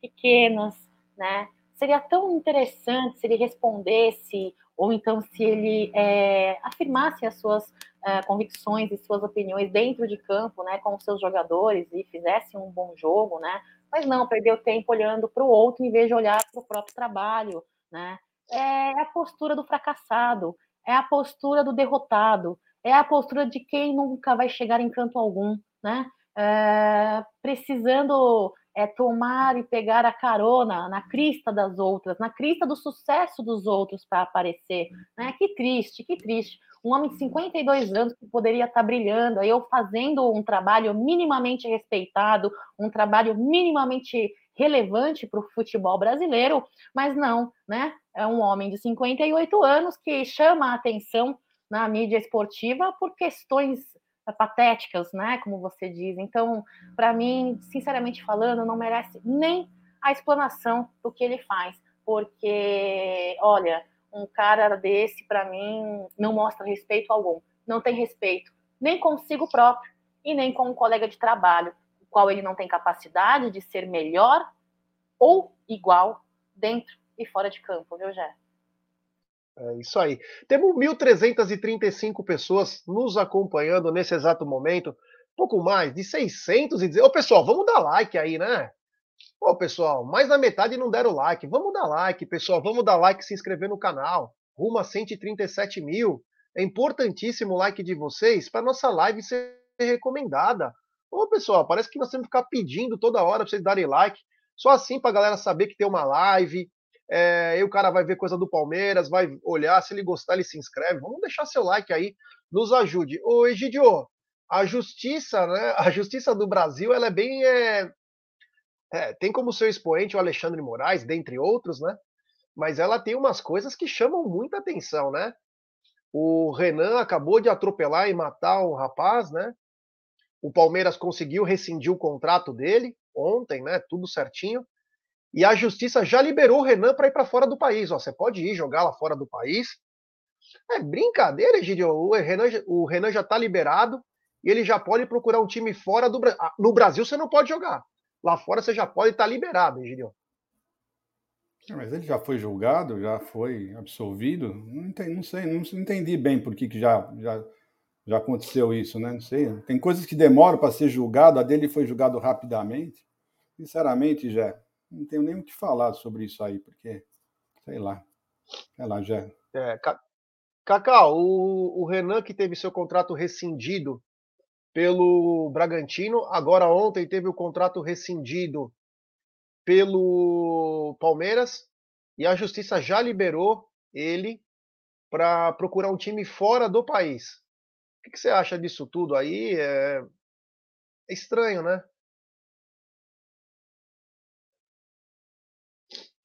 pequenas, né? Seria tão interessante se ele respondesse, ou então se ele é, afirmasse as suas é, convicções e suas opiniões dentro de campo, né, com os seus jogadores e fizesse um bom jogo, né? Mas não, perdeu tempo olhando para o outro em vez de olhar para o próprio trabalho, né? É a postura do fracassado, é a postura do derrotado, é a postura de quem nunca vai chegar em canto algum, né? É, precisando é tomar e pegar a carona na crista das outras, na crista do sucesso dos outros para aparecer. Né? Que triste, que triste. Um homem de 52 anos que poderia estar tá brilhando, eu fazendo um trabalho minimamente respeitado, um trabalho minimamente relevante para o futebol brasileiro, mas não, né? É um homem de 58 anos que chama a atenção na mídia esportiva por questões patéticas, né? Como você diz. Então, para mim, sinceramente falando, não merece nem a explanação do que ele faz. porque, olha, um cara desse, para mim, não mostra respeito algum. Não tem respeito nem consigo próprio e nem com um colega de trabalho, o qual ele não tem capacidade de ser melhor ou igual dentro e fora de campo, viu, Jé? É isso aí. Temos 1.335 pessoas nos acompanhando nesse exato momento. Pouco mais de 600 e dizer, ô pessoal, vamos dar like aí, né? Ô pessoal, mais da metade não deram like. Vamos dar like, pessoal. Vamos dar like e se inscrever no canal. Rumo a 137 mil. É importantíssimo o like de vocês para nossa live ser recomendada. Ô pessoal, parece que nós temos que ficar pedindo toda hora para vocês darem like. Só assim para a galera saber que tem uma live, é, aí o cara vai ver coisa do Palmeiras, vai olhar, se ele gostar, ele se inscreve. Vamos deixar seu like aí, nos ajude. Ô, Egidio, a justiça, né? A justiça do Brasil, ela é bem. É, é, tem como seu expoente o Alexandre Moraes, dentre outros, né? Mas ela tem umas coisas que chamam muita atenção, né? O Renan acabou de atropelar e matar um rapaz, né? O Palmeiras conseguiu rescindir o contrato dele ontem, né? Tudo certinho. E a justiça já liberou o Renan para ir para fora do país. Ó, você pode ir jogar lá fora do país. É brincadeira, Egidio. O Renan, o Renan já está liberado e ele já pode procurar um time fora do Brasil. Ah, no Brasil você não pode jogar. Lá fora você já pode estar tá liberado, Egidio. Mas ele já foi julgado, já foi absolvido? Não, entendi, não sei, não entendi bem por que, que já, já, já aconteceu isso, né? Não sei. Tem coisas que demoram para ser julgado, a dele foi julgado rapidamente. Sinceramente, já não tenho nem o que falar sobre isso aí, porque, sei lá. Sei lá, já. É, Cacau, o, o Renan que teve seu contrato rescindido pelo Bragantino, agora ontem teve o contrato rescindido pelo Palmeiras e a justiça já liberou ele para procurar um time fora do país. O que, você acha disso tudo aí? É, é estranho, né?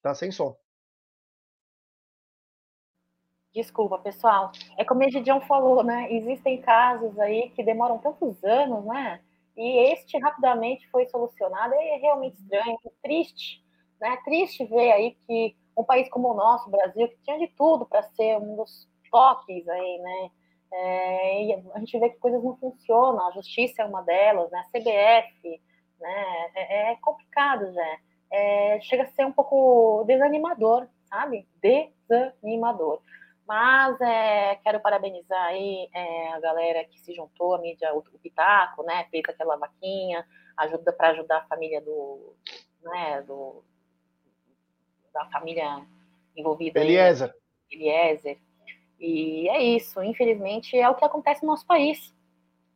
Tá sem som. Desculpa, pessoal. É como o Egidião falou, né? Existem casos aí que demoram tantos anos, né? E este rapidamente foi solucionado. É realmente estranho, é triste, né? Triste ver aí que um país como o nosso, o Brasil, que tinha de tudo para ser um dos toques aí, né? É, e a gente vê que coisas não funcionam, a justiça é uma delas, né? A CBF, né? É, é complicado, já é, chega a ser um pouco desanimador, sabe? Desanimador. Mas é, quero parabenizar aí é, a galera que se juntou, a mídia, o, o Pitaco, né? Fez aquela vaquinha, ajuda para ajudar a família do, né? Do, da família envolvida. Eliezer. Aí, Eliezer. E é isso. Infelizmente é o que acontece no nosso país.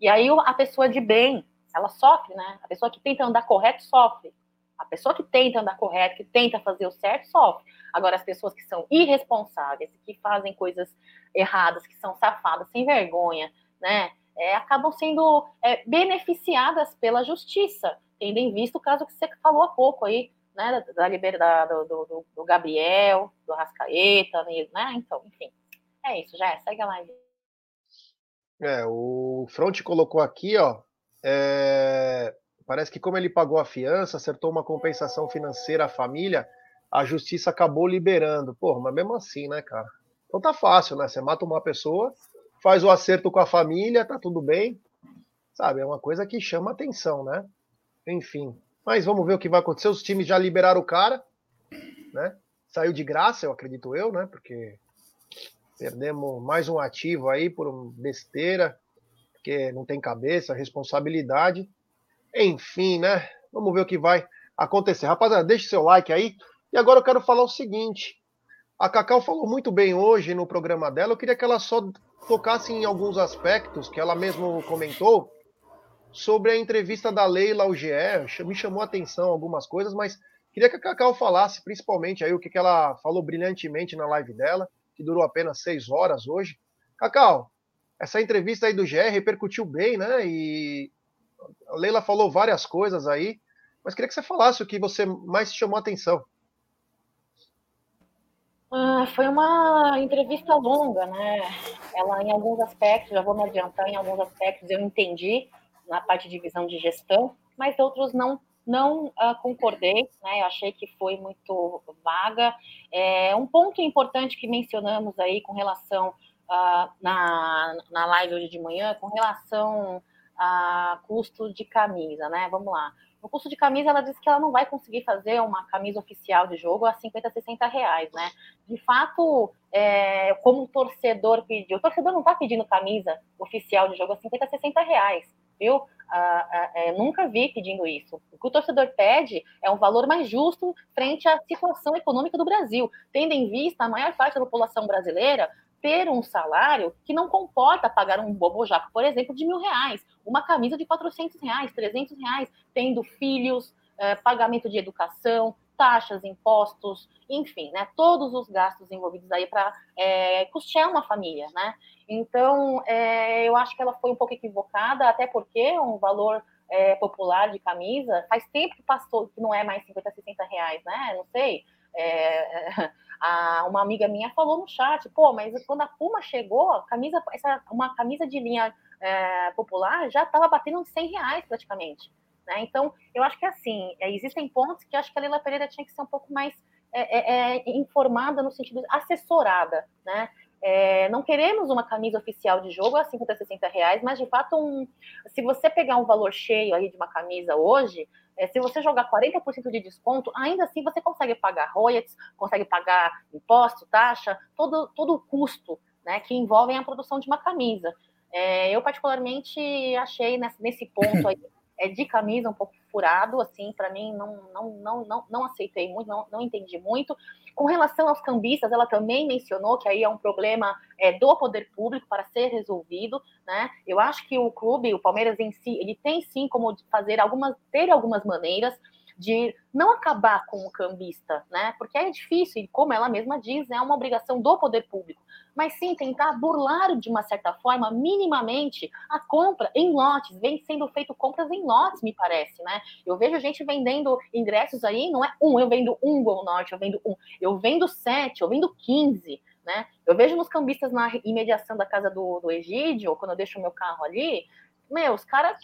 E aí a pessoa de bem, ela sofre, né? A pessoa que tenta andar correto sofre. A pessoa que tenta andar correto, que tenta fazer o certo, sofre. Agora, as pessoas que são irresponsáveis, que fazem coisas erradas, que são safadas, sem vergonha, né, é, acabam sendo é, beneficiadas pela justiça, tendo em vista o caso que você falou há pouco aí, né, da, da liberdade do, do, do, Gabriel, do Rascaeta, né, então, enfim. É isso, já segue a live. É, o Front colocou aqui, ó, é, Parece que como ele pagou a fiança, acertou uma compensação financeira à família, a justiça acabou liberando. Pô, mas mesmo assim, né, cara? Então tá fácil, né? Você mata uma pessoa, faz o acerto com a família, tá tudo bem. Sabe, é uma coisa que chama atenção, né? Enfim. Mas vamos ver o que vai acontecer. Os times já liberaram o cara, né? Saiu de graça, eu acredito eu, né? Porque perdemos mais um ativo aí por besteira, porque não tem cabeça, responsabilidade. Enfim, né? Vamos ver o que vai acontecer. Rapaziada, deixe seu like aí. E agora eu quero falar o seguinte. A Cacau falou muito bem hoje no programa dela. Eu queria que ela só tocasse em alguns aspectos que ela mesmo comentou sobre a entrevista da Leila ao GE. Me chamou a atenção algumas coisas, mas queria que a Cacau falasse principalmente aí o que, que ela falou brilhantemente na live dela, que durou apenas seis horas hoje. Cacau, essa entrevista aí do GE repercutiu bem, né? E a Leila falou várias coisas aí, mas queria que você falasse o que você mais chamou a atenção. Ah, foi uma entrevista longa, né? Ela, em alguns aspectos, já vou me adiantar, em alguns aspectos eu entendi na parte de visão de gestão, mas outros não não uh, concordei, né? Eu achei que foi muito vaga. É, um ponto importante que mencionamos aí com relação uh, na, na live hoje de manhã, com relação a custo de camisa, né? Vamos lá. No custo de camisa, ela disse que ela não vai conseguir fazer uma camisa oficial de jogo a 50, 60 reais, né? De fato, é, como o torcedor pediu, o torcedor não está pedindo camisa oficial de jogo a 50, 60 reais, viu? Ah, ah, é, nunca vi pedindo isso. O que o torcedor pede é um valor mais justo frente à situação econômica do Brasil, tendo em vista a maior parte da população brasileira ter um salário que não comporta pagar um bobojaco, por exemplo, de mil reais, uma camisa de 400 reais, 300 reais, tendo filhos, eh, pagamento de educação, taxas, impostos, enfim, né, todos os gastos envolvidos aí para é, eh, custear uma família, né? Então, é, eu acho que ela foi um pouco equivocada, até porque um valor é, popular de camisa faz tempo que passou, que não é mais 50, 60 reais, né? Não sei. É, a, uma amiga minha falou no chat, pô, mas quando a Puma chegou, camisa, essa, uma camisa de linha é, popular já estava batendo uns 100 reais praticamente. Né? Então, eu acho que assim, é, existem pontos que acho que a Leila Pereira tinha que ser um pouco mais é, é, é informada no sentido assessorada, né? É, não queremos uma camisa oficial de jogo a 50, 60 reais, mas de fato, um, se você pegar um valor cheio aí de uma camisa hoje, é, se você jogar 40% de desconto, ainda assim você consegue pagar royalties, consegue pagar imposto, taxa, todo, todo o custo né, que envolvem a produção de uma camisa. É, eu, particularmente, achei nesse, nesse ponto aí, é, de camisa um pouco furado, assim, para mim não, não, não, não, não aceitei muito, não, não entendi muito. Com relação aos cambistas, ela também mencionou que aí é um problema é, do poder público para ser resolvido, né? Eu acho que o clube, o Palmeiras em si, ele tem sim como fazer algumas, ter algumas maneiras de não acabar com o cambista, né? Porque é difícil, e como ela mesma diz, é uma obrigação do poder público. Mas sim tentar burlar de uma certa forma, minimamente, a compra em lotes. Vem sendo feito compras em lotes, me parece, né? Eu vejo gente vendendo ingressos aí, não é um, eu vendo um Gol Norte, eu vendo um, eu vendo sete, eu vendo quinze. Né? Eu vejo nos cambistas na imediação da casa do, do Egídio, quando eu deixo meu carro ali, meu, os caras,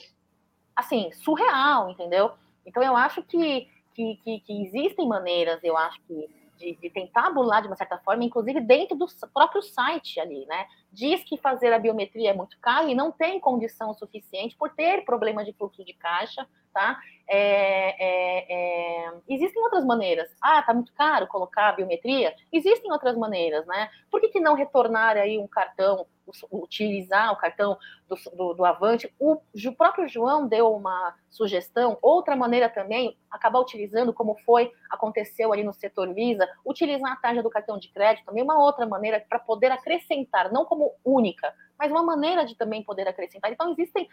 assim, surreal, entendeu? Então, eu acho que, que, que, que existem maneiras, eu acho que, de, de, tentar burlar de uma certa forma, inclusive dentro do próprio site ali, né? Diz que fazer a biometria é muito caro e não tem condição suficiente por ter problema de fluxo de caixa, tá? É, é, é... Existem outras maneiras. Ah, tá muito caro colocar a biometria? Existem outras maneiras, né? Por que, que não retornar aí um cartão utilizar o cartão do, do, do, Avante. O, o próprio João deu uma sugestão, outra maneira também, acabar utilizando, como foi, aconteceu ali no setor Visa, utilizar a taxa do cartão de crédito, também uma outra maneira para poder acrescentar, não como única, mas uma maneira de também poder acrescentar. Então, existem,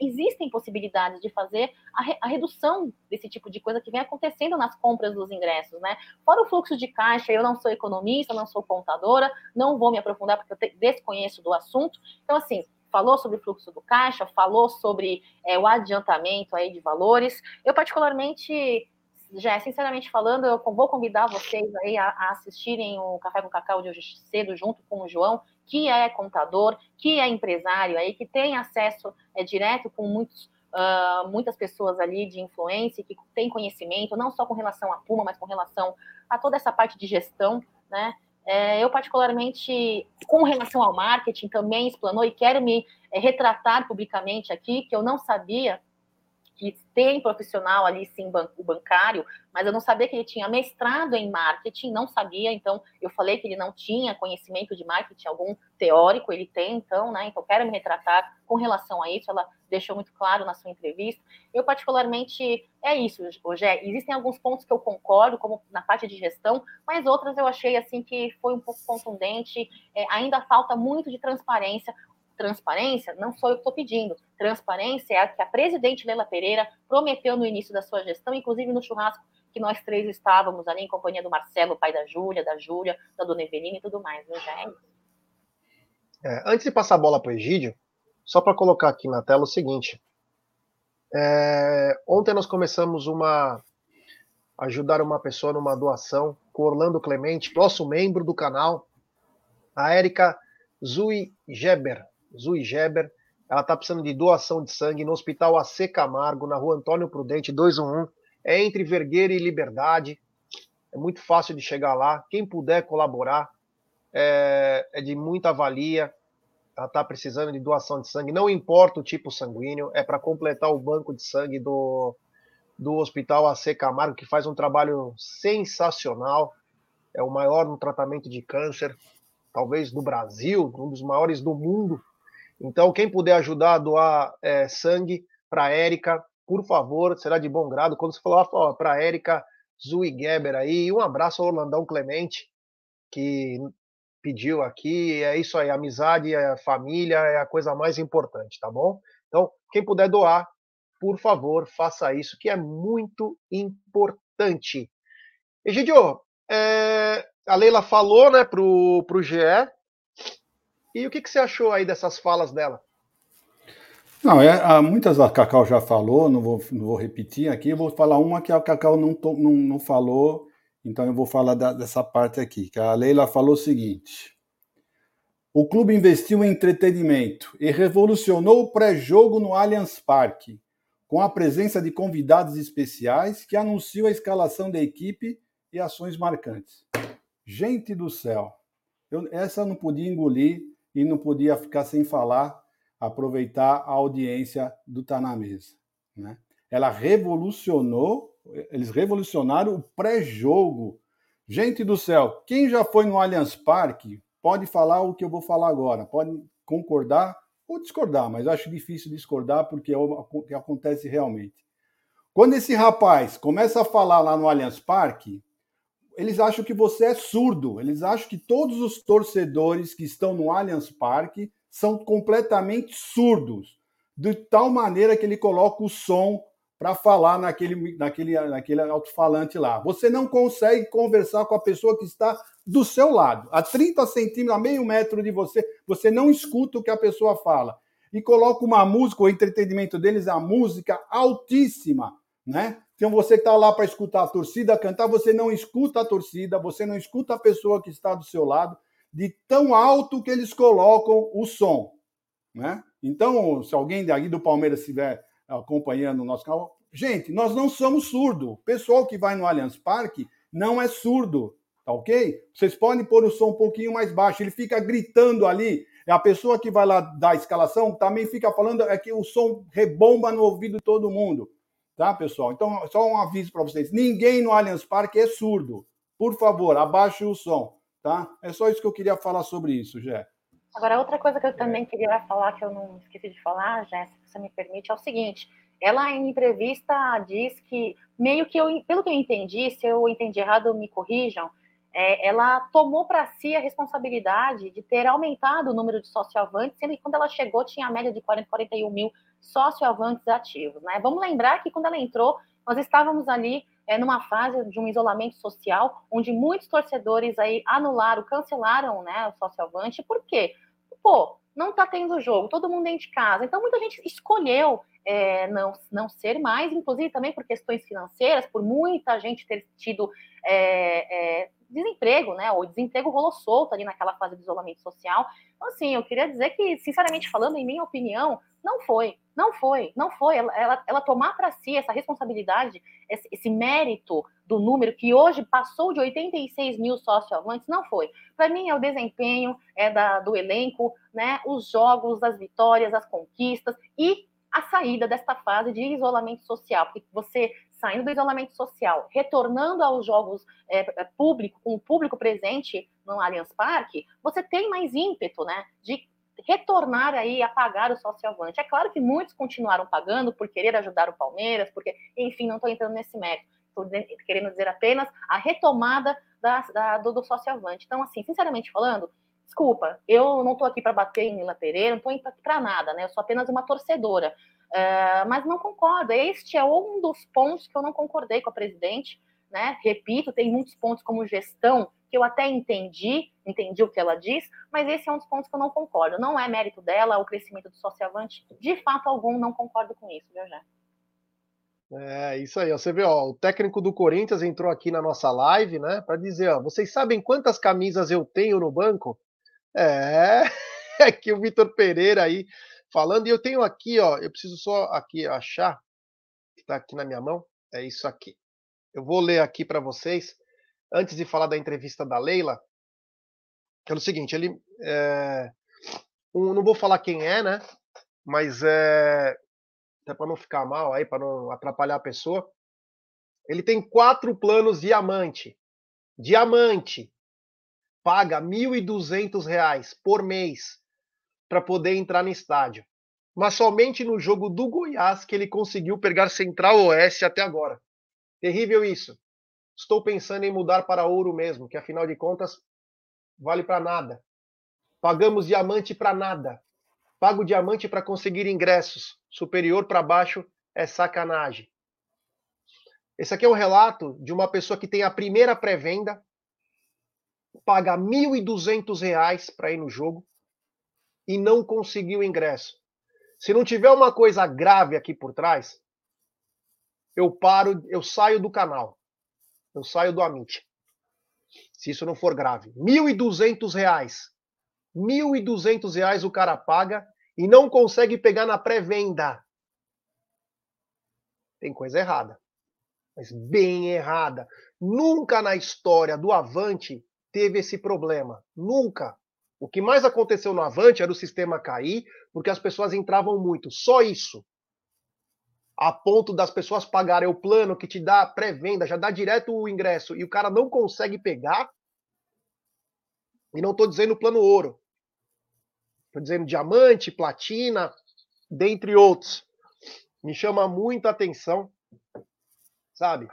existem possibilidades de fazer a, re, a, redução desse tipo de coisa que vem acontecendo nas compras dos ingressos, né? Fora o fluxo de caixa, eu não sou economista, não sou contadora, não vou me aprofundar porque eu te, desconheço do assunto. Então, assim, falou sobre o fluxo do caixa, falou sobre é, o adiantamento aí de valores. Eu, particularmente, já sinceramente falando, eu vou convidar vocês aí a, a, assistirem o Café com Cacau de hoje cedo, junto com o João, que é contador, que é empresário aí, que tem acesso é, direto com muitos, uh, muitas pessoas ali de influência, que tem conhecimento, não só com relação à Puma, mas com relação a toda essa parte de gestão, né? É, eu, particularmente, com relação ao marketing, também explanou e quero me é, retratar publicamente aqui, que eu não sabia que tem profissional ali, sim, o bancário, mas eu não sabia que ele tinha mestrado em marketing, não sabia, então eu falei que ele não tinha conhecimento de marketing algum teórico, ele tem, então, né? Então, quero me retratar com relação a isso, ela deixou muito claro na sua entrevista. Eu, particularmente, é isso, Rogé. Existem alguns pontos que eu concordo, como na parte de gestão, mas outras eu achei, assim, que foi um pouco contundente, é, ainda falta muito de transparência transparência, não sou eu que estou pedindo. Transparência é a que a presidente Leila Pereira prometeu no início da sua gestão, inclusive no churrasco que nós três estávamos ali em companhia do Marcelo, pai da Júlia, da Júlia, da Dona Evelina e tudo mais, né, é antes de passar a bola para o Egídio, só para colocar aqui na tela o seguinte. É, ontem nós começamos uma ajudar uma pessoa numa doação com Orlando Clemente, nosso membro do canal, a Érica Zui Geber. Zui Geber, ela está precisando de doação de sangue no Hospital AC Camargo, na rua Antônio Prudente, 211. É entre Vergueira e Liberdade. É muito fácil de chegar lá. Quem puder colaborar é, é de muita valia. Ela está precisando de doação de sangue. Não importa o tipo sanguíneo, é para completar o banco de sangue do, do Hospital AC Camargo, que faz um trabalho sensacional. É o maior no tratamento de câncer, talvez do Brasil, um dos maiores do mundo. Então, quem puder ajudar a doar é, sangue para a Érica, por favor, será de bom grado. Quando você falar para a Érica Zui Geber aí, um abraço ao Orlandão Clemente, que pediu aqui. É isso aí, amizade, é família é a coisa mais importante, tá bom? Então, quem puder doar, por favor, faça isso, que é muito importante. Egidio, é, a Leila falou né, pro, pro GE e o que, que você achou aí dessas falas dela? Não, é, muitas a Cacau já falou, não vou, não vou repetir aqui, eu vou falar uma que a Cacau não, não, não falou, então eu vou falar da, dessa parte aqui, que a Leila falou o seguinte, o clube investiu em entretenimento e revolucionou o pré-jogo no Allianz Parque, com a presença de convidados especiais que anunciam a escalação da equipe e ações marcantes. Gente do céu, eu, essa eu não podia engolir, e não podia ficar sem falar, aproveitar a audiência do Tá na Mesa. Né? Ela revolucionou, eles revolucionaram o pré-jogo. Gente do céu, quem já foi no Allianz Parque pode falar o que eu vou falar agora, pode concordar ou discordar, mas acho difícil discordar porque é o que acontece realmente. Quando esse rapaz começa a falar lá no Allianz Parque, eles acham que você é surdo. Eles acham que todos os torcedores que estão no Allianz Parque são completamente surdos, de tal maneira que ele coloca o som para falar naquele, naquele, naquele alto-falante lá. Você não consegue conversar com a pessoa que está do seu lado, a 30 centímetros, a meio metro de você, você não escuta o que a pessoa fala. E coloca uma música, o entretenimento deles a música altíssima, né? Então você está lá para escutar a torcida cantar, você não escuta a torcida, você não escuta a pessoa que está do seu lado, de tão alto que eles colocam o som. Né? Então, se alguém daqui do Palmeiras estiver acompanhando o nosso canal, gente, nós não somos surdo. O pessoal que vai no Allianz Parque não é surdo, tá ok? Vocês podem pôr o som um pouquinho mais baixo, ele fica gritando ali. A pessoa que vai lá dar a escalação também fica falando é que o som rebomba no ouvido de todo mundo. Tá, pessoal? Então, só um aviso para vocês: ninguém no Allianz Parque é surdo. Por favor, abaixe o som, tá? É só isso que eu queria falar sobre isso, Jé. Agora, outra coisa que eu também queria falar, que eu não esqueci de falar, Jéssica, se você me permite, é o seguinte: ela em entrevista diz que, meio que eu, pelo que eu entendi, se eu entendi errado, me corrijam, é, ela tomou para si a responsabilidade de ter aumentado o número de socioavantes, sendo que quando ela chegou tinha a média de 40, 41 mil socioavantes ativos. Né? Vamos lembrar que quando ela entrou, nós estávamos ali é, numa fase de um isolamento social, onde muitos torcedores aí anularam, cancelaram né, o socioavante. Por quê? Pô, não está tendo jogo, todo mundo dentro de casa. Então, muita gente escolheu é, não, não ser mais, inclusive também por questões financeiras, por muita gente ter tido é, é, desemprego, né? O desemprego rolou solto ali naquela fase de isolamento social. Então, assim, eu queria dizer que, sinceramente falando, em minha opinião, não foi, não foi, não foi. Ela, ela, ela tomar para si essa responsabilidade, esse, esse, mérito do número que hoje passou de 86 mil socioavantes, não foi. Para mim, é o desempenho é da, do elenco, né? Os jogos, as vitórias, as conquistas e a saída desta fase de isolamento social, porque você saindo do isolamento social, retornando aos jogos é, é, público, com o público presente no Allianz Parque, você tem mais ímpeto, né, de retornar aí a pagar o socialvante. É claro que muitos continuaram pagando por querer ajudar o Palmeiras, porque, enfim, não estou entrando nesse mérito. Estou querendo dizer apenas a retomada da, da, do, do socialvante. Então, assim, sinceramente falando, desculpa, eu não estou aqui para bater em Mila Pereira, não estou aqui para nada, né? Eu sou apenas uma torcedora. Uh, mas não concordo. Este é um dos pontos que eu não concordei com a presidente. Né? Repito, tem muitos pontos como gestão que eu até entendi, entendi o que ela diz, mas esse é um dos pontos que eu não concordo. Não é mérito dela o crescimento do socialvante. De fato algum, não concordo com isso, viu, já. É, isso aí. Você vê, ó, o técnico do Corinthians entrou aqui na nossa live, né, para dizer, ó, vocês sabem quantas camisas eu tenho no banco? É, é que o Vitor Pereira aí falando. E eu tenho aqui, ó, eu preciso só aqui achar, que está aqui na minha mão, é isso aqui. Eu vou ler aqui para vocês, antes de falar da entrevista da Leila, que é o seguinte, ele, é, um, não vou falar quem é, né, mas é, até para não ficar mal aí, para não atrapalhar a pessoa, ele tem quatro planos diamante. Diamante. Paga R$ 1.200 por mês para poder entrar no estádio. Mas somente no jogo do Goiás que ele conseguiu pegar Central Oeste até agora. Terrível isso. Estou pensando em mudar para ouro mesmo, que afinal de contas vale para nada. Pagamos diamante para nada. Pago diamante para conseguir ingressos. Superior para baixo é sacanagem. Esse aqui é um relato de uma pessoa que tem a primeira pré-venda, paga R$ 1.200 para ir no jogo e não conseguiu ingresso. Se não tiver uma coisa grave aqui por trás, eu paro, eu saio do canal. Eu saio do Amit. Se isso não for grave. R$ 1.200. R$ 1.200 o cara paga e não consegue pegar na pré-venda. Tem coisa errada mas bem errada. Nunca na história do Avante teve esse problema. Nunca. O que mais aconteceu no Avante era o sistema cair, porque as pessoas entravam muito. Só isso. A ponto das pessoas pagarem o plano que te dá pré-venda, já dá direto o ingresso, e o cara não consegue pegar. E não estou dizendo plano ouro. Estou dizendo diamante, platina, dentre outros. Me chama muita atenção sabe?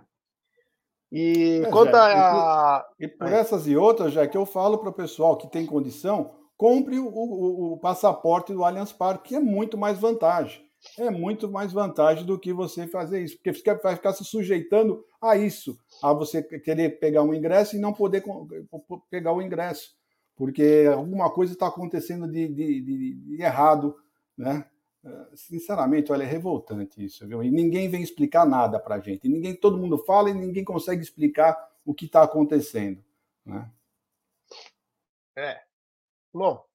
E é, quanto a. E por, essas e outras, já que eu falo para o pessoal que tem condição, compre o, o, o, passaporte do Allianz Parque, que é muito mais vantagem. É muito mais vantagem do que você fazer isso, porque você vai ficar se sujeitando a isso, a você querer pegar um ingresso e não poder pegar o ingresso, porque alguma coisa está acontecendo de, de, de, de errado, né? Sinceramente, olha, é revoltante isso, viu? E ninguém vem explicar nada para a gente. Ninguém, todo mundo fala e ninguém consegue explicar o que está acontecendo, né? É. Bom,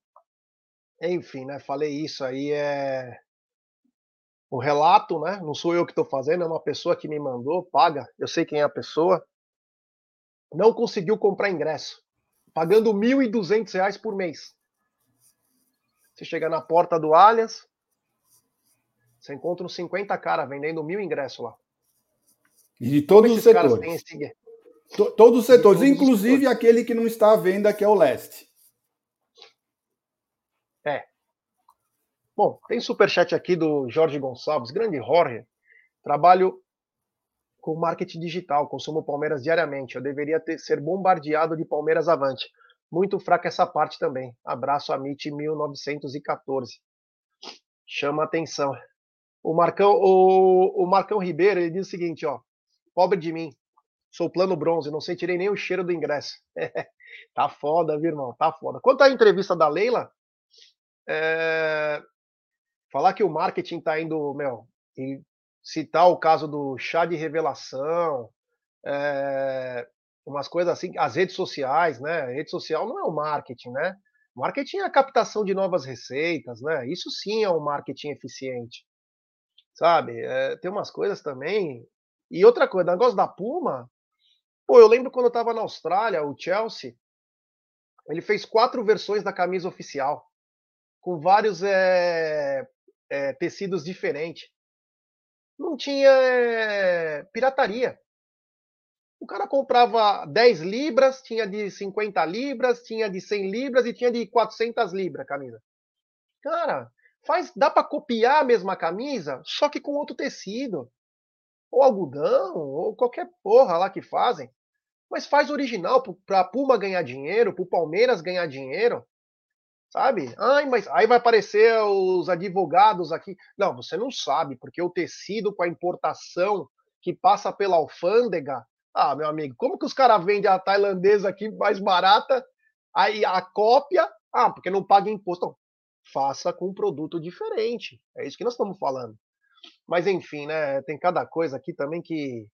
enfim, né? Falei isso aí é o relato, né? Não sou eu que estou fazendo, é uma pessoa que me mandou, paga. Eu sei quem é a pessoa. Não conseguiu comprar ingresso, pagando R$ 1.200 por mês. Você chega na porta do Allianz, você encontra uns 50 caras vendendo mil ingressos lá. E de todos os setores. Esse... Todos os setores, todos inclusive os setores. aquele que não está à venda, que é o leste. É. Bom, tem superchat aqui do Jorge Gonçalves, grande Jorge. Trabalho com marketing digital, consumo Palmeiras diariamente. Eu deveria ter, ser bombardeado de Palmeiras avante. Muito fraca essa parte também. Abraço a MIT 1914. Chama atenção. O Marcão, o, o Marcão Ribeiro, ele diz o seguinte, ó. Pobre de mim. Sou plano bronze, não sentirei nem o cheiro do ingresso. tá foda, viu, irmão? Tá foda. Quanto à entrevista da Leila, é... falar que o marketing tá indo, meu, e citar o caso do chá de revelação, é... umas coisas assim, as redes sociais, né? A rede social não é o marketing, né? Marketing é a captação de novas receitas, né? Isso sim é um marketing eficiente sabe? É, tem umas coisas também. E outra coisa, negócio da Puma, pô, eu lembro quando eu tava na Austrália, o Chelsea, ele fez quatro versões da camisa oficial, com vários é, é, tecidos diferentes. Não tinha pirataria. O cara comprava 10 libras, tinha de 50 libras, tinha de 100 libras e tinha de 400 libras a camisa. Cara, Faz, dá para copiar a mesma camisa, só que com outro tecido. Ou algodão, ou qualquer porra lá que fazem. Mas faz original para Puma ganhar dinheiro, para o Palmeiras ganhar dinheiro. Sabe? Ai, mas aí vai aparecer os advogados aqui. Não, você não sabe, porque o tecido com a importação que passa pela alfândega. Ah, meu amigo, como que os caras vendem a tailandesa aqui mais barata? Aí a cópia, ah, porque não paga imposto. Não, faça com um produto diferente. É isso que nós estamos falando. Mas enfim, né? Tem cada coisa aqui também que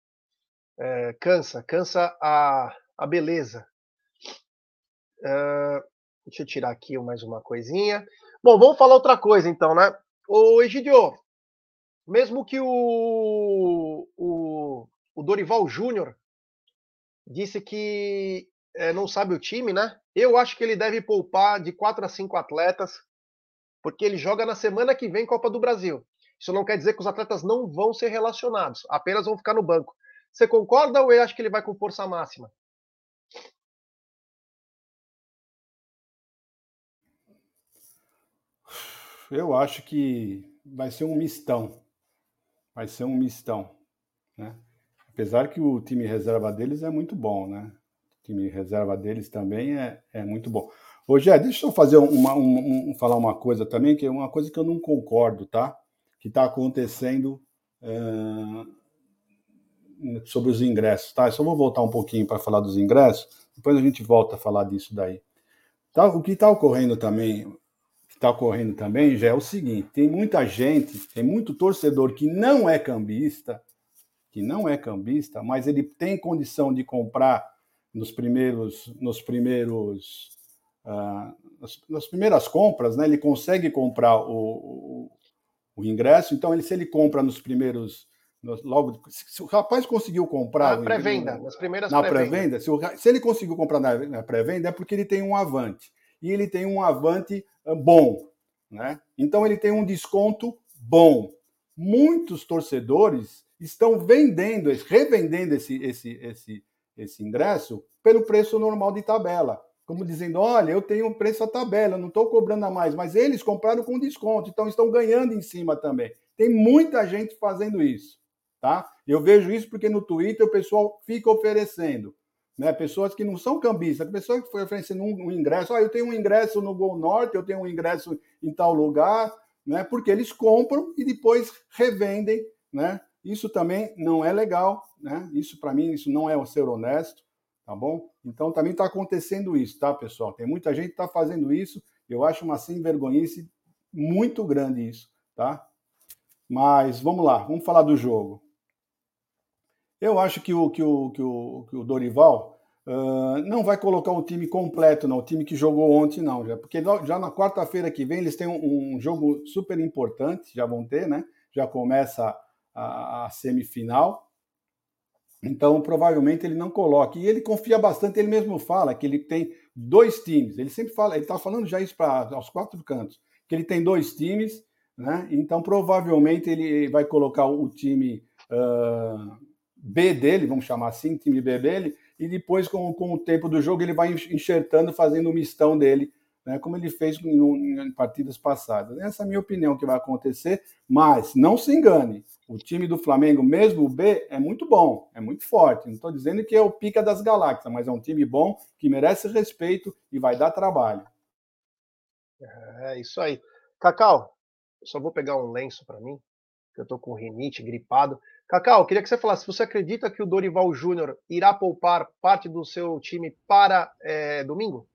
é, cansa, cansa a, a beleza. Uh, deixa eu tirar aqui mais uma coisinha. Bom, vamos falar outra coisa então, né? Ô, Egidio, mesmo que o, o, o Dorival Júnior disse que é, não sabe o time, né? Eu acho que ele deve poupar de quatro a cinco atletas, porque ele joga na semana que vem Copa do Brasil. Isso não quer dizer que os atletas não vão ser relacionados, apenas vão ficar no banco. Você concorda ou eu acho que ele vai com força máxima? Eu acho que vai ser um mistão. Vai ser um mistão, né? Apesar que o time reserva deles é muito bom, né? O time reserva deles também é, é muito bom. Gé, deixa eu fazer uma, um, um, falar uma coisa também, que é uma coisa que eu não concordo, tá? Que está acontecendo uh, sobre os ingressos, tá? Eu só vou voltar um pouquinho para falar dos ingressos, depois a gente volta a falar disso daí. Tá? O que está ocorrendo também, está ocorrendo também já é o seguinte: tem muita gente, tem muito torcedor que não é cambista, que não é cambista, mas ele tem condição de comprar nos primeiros, nos primeiros, uh, nas, nas, primeiras compras, né? Ele consegue comprar o, o, o ingresso. Então, ele, se ele compra nos primeiros logo se o rapaz conseguiu comprar na pré-venda, nas primeiras na pré-venda, se, se, ele conseguiu comprar na, na pré-venda é porque ele tem um avante e ele tem um avante ah, bom, né? Então ele tem um desconto bom. Muitos torcedores estão vendendo, revendendo esse, esse, esse, esse ingresso pelo preço normal de tabela. Como dizendo, olha, eu tenho preço a tabela, não estou cobrando a mais, mas eles compraram com desconto, então estão ganhando em cima também. Tem muita gente fazendo isso, tá? Eu vejo isso porque no Twitter o pessoal fica oferecendo, né? Pessoas que não são cambistas, pessoas que oferecendo um, um ingresso, ah, eu tenho um ingresso no Gol Norte, eu tenho um ingresso em tal lugar, né? Porque eles compram e depois revendem, né? Isso também não é legal, né? Isso para mim isso não é ser honesto, tá bom? Então também está acontecendo isso, tá, pessoal? Tem muita gente que está fazendo isso. Eu acho uma sem vergonhice muito grande isso, tá? Mas vamos lá, vamos falar do jogo. Eu acho que o, que o, que o, que o Dorival uh, não vai colocar o time completo, não, o time que jogou ontem, não, já, porque já na quarta-feira que vem eles têm um, um jogo super importante, já vão ter, né? Já começa a, a semifinal. Então, provavelmente ele não coloca. E ele confia bastante, ele mesmo fala que ele tem dois times. Ele sempre fala, ele está falando já isso para aos quatro cantos, que ele tem dois times, né? Então, provavelmente ele vai colocar o time uh, B dele, vamos chamar assim, time B dele, e depois, com, com o tempo do jogo, ele vai enxertando, fazendo o mistão dele né, como ele fez em, em, partidas passadas. Essa é a minha opinião que vai acontecer, mas não se engane, o time do Flamengo, mesmo o B, é muito bom, é muito forte. Não estou dizendo que é o pica das galáxias, mas é um time bom que merece respeito e vai dar trabalho. É isso aí. Cacau, só vou pegar um lenço para mim, que eu estou com rinite, gripado. Cacau, queria que você falasse, você acredita que o Dorival Júnior irá poupar parte do seu time para é, domingo?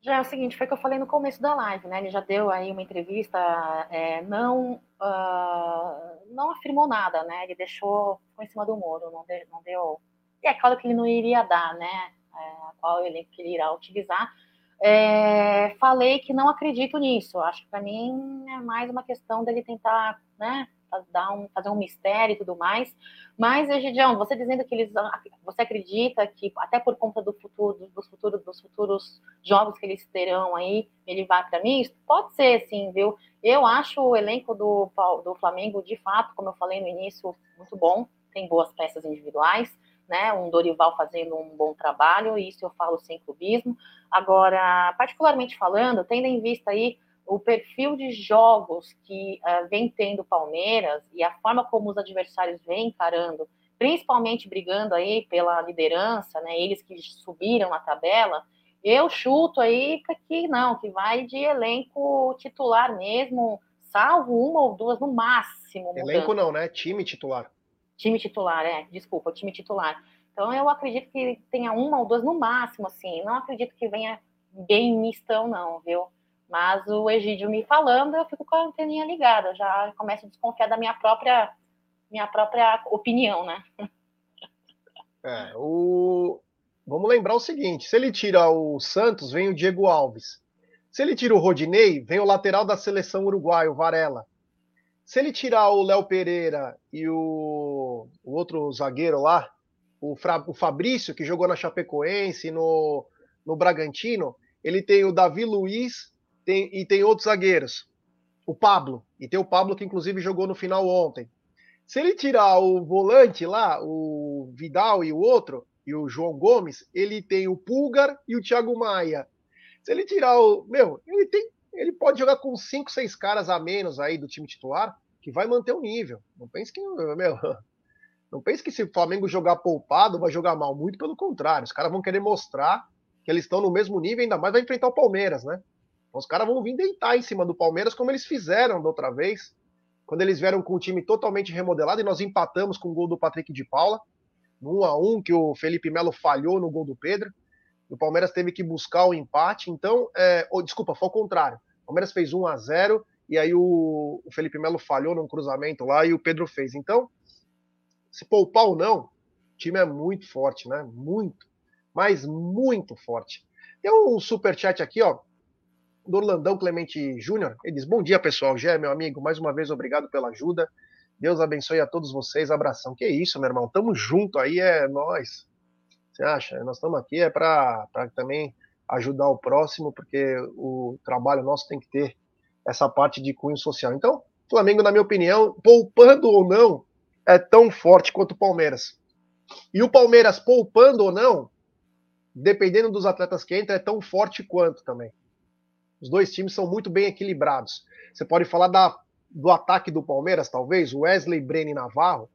Já é o seguinte, foi o que eu falei no começo da live, né? Ele já deu aí uma entrevista, é, não, uh, não afirmou nada, né? Ele deixou ficou em cima do muro, não deu, não deu. E é claro que ele não iria dar, né? É, qual ele que ele irá utilizar. É, falei que não acredito nisso. Acho que para mim é mais uma questão dele tentar, né? Dar um, fazer um mistério e tudo mais. Mas, Egidião, você dizendo que eles, você acredita que até por conta do futuro, dos futuros, dos futuros jogos que eles terão aí, ele vai para mim? Pode ser, sim, viu? Eu acho o elenco do, do Flamengo, de fato, como eu falei no início, muito bom. Tem boas peças individuais, né? Um Dorival fazendo um bom trabalho, isso eu falo sem clubismo. Agora, particularmente falando, tendo em vista aí o perfil de jogos que uh, vem tendo o Palmeiras e a forma como os adversários vêm encarando, principalmente brigando aí pela liderança, né, eles que subiram na tabela, eu chuto aí que não, que vai de elenco titular mesmo, salvo uma ou duas no máximo. Elenco não, né? Time titular. Time titular, é, desculpa, time titular. Então eu acredito que tenha uma ou duas no máximo, assim. Não acredito que venha bem mistão, não, viu? Mas o Egídio me falando, eu fico com a anteninha ligada, já começo a desconfiar da minha própria, minha própria opinião, né? É, o... Vamos lembrar o seguinte: se ele tira o Santos, vem o Diego Alves. Se ele tira o Rodinei, vem o lateral da seleção uruguaia, o Varela. Se ele tirar o Léo Pereira e o, o outro zagueiro lá, o, Fra, o, Fabrício, que jogou na Chapecoense, no, no Bragantino, ele tem o Davi Luiz tem, e tem outros zagueiros. O Pablo, e tem o Pablo que inclusive jogou no final ontem. Se ele tirar o volante lá, o Vidal e o outro, e o João Gomes, ele tem o Pulgar e o Thiago Maia. Se ele tirar o. Meu, ele tem ele pode jogar com cinco, seis caras a menos aí do time titular, que vai manter o nível. Não pense que, meu, não pense que se o Flamengo jogar poupado vai jogar mal. Muito pelo contrário, os caras vão querer mostrar que eles estão no mesmo nível, ainda mais vai enfrentar o Palmeiras, né? Os caras vão vir deitar em cima do Palmeiras, como eles fizeram da outra vez, quando eles vieram com o time totalmente remodelado e nós empatamos com o gol do Patrick de Paula, no 1 a 1 que o Felipe Melo falhou no gol do Pedro. O Palmeiras teve que buscar o empate, então, é, ou, desculpa, foi o contrário. O Palmeiras fez 1 a 0 e aí o, o Felipe Melo falhou num cruzamento lá e o Pedro fez. Então, se poupar ou não, o time é muito forte, né? Muito, mas muito forte. Tem um super chat aqui, ó, do Orlandão Clemente Júnior. Ele diz: Bom dia, pessoal. Gé, meu amigo, mais uma vez obrigado pela ajuda. Deus abençoe a todos vocês. Abração. Que isso, meu irmão. Tamo junto aí, é nós. Você acha? Nós estamos aqui é para também ajudar o próximo, porque o trabalho nosso tem que ter essa parte de cunho social. Então, Flamengo, na minha opinião, poupando ou não, é tão forte quanto o Palmeiras. E o Palmeiras, poupando ou não, dependendo dos atletas que entram, é tão forte quanto também. Os dois times são muito bem equilibrados. Você pode falar da, do ataque do Palmeiras, talvez, Wesley, Breno e Navarro,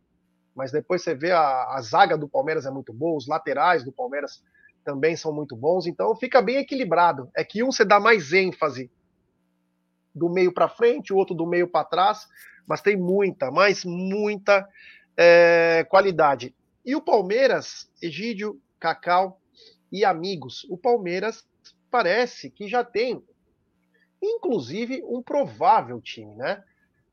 mas depois você vê a, a zaga do Palmeiras é muito boa, os laterais do Palmeiras também são muito bons, então fica bem equilibrado. É que um você dá mais ênfase do meio para frente, o outro do meio para trás, mas tem muita, mas muita é, qualidade. E o Palmeiras, Egídio, Cacau e amigos, o Palmeiras parece que já tem, inclusive, um provável time, né?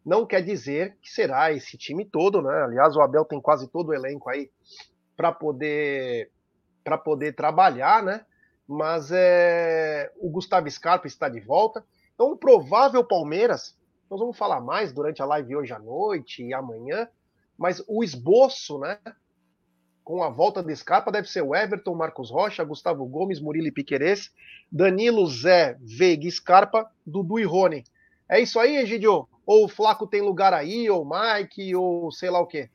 Não quer dizer que será esse time todo, né? Aliás, o Abel tem quase todo o elenco aí para poder para poder trabalhar, né? Mas é, o Gustavo Scarpa está de volta. Então, o provável Palmeiras, nós vamos falar mais durante a live hoje à noite e amanhã, mas o esboço, né? Com a volta do Scarpa, deve ser o Everton, Marcos Rocha, Gustavo Gomes, Murilo Piquerez, Danilo, Zé, Veiga, Scarpa, Dudu e Rony. É isso aí, Egidio? Ou o Flaco tem lugar aí, ou Mike, ou sei lá o quê?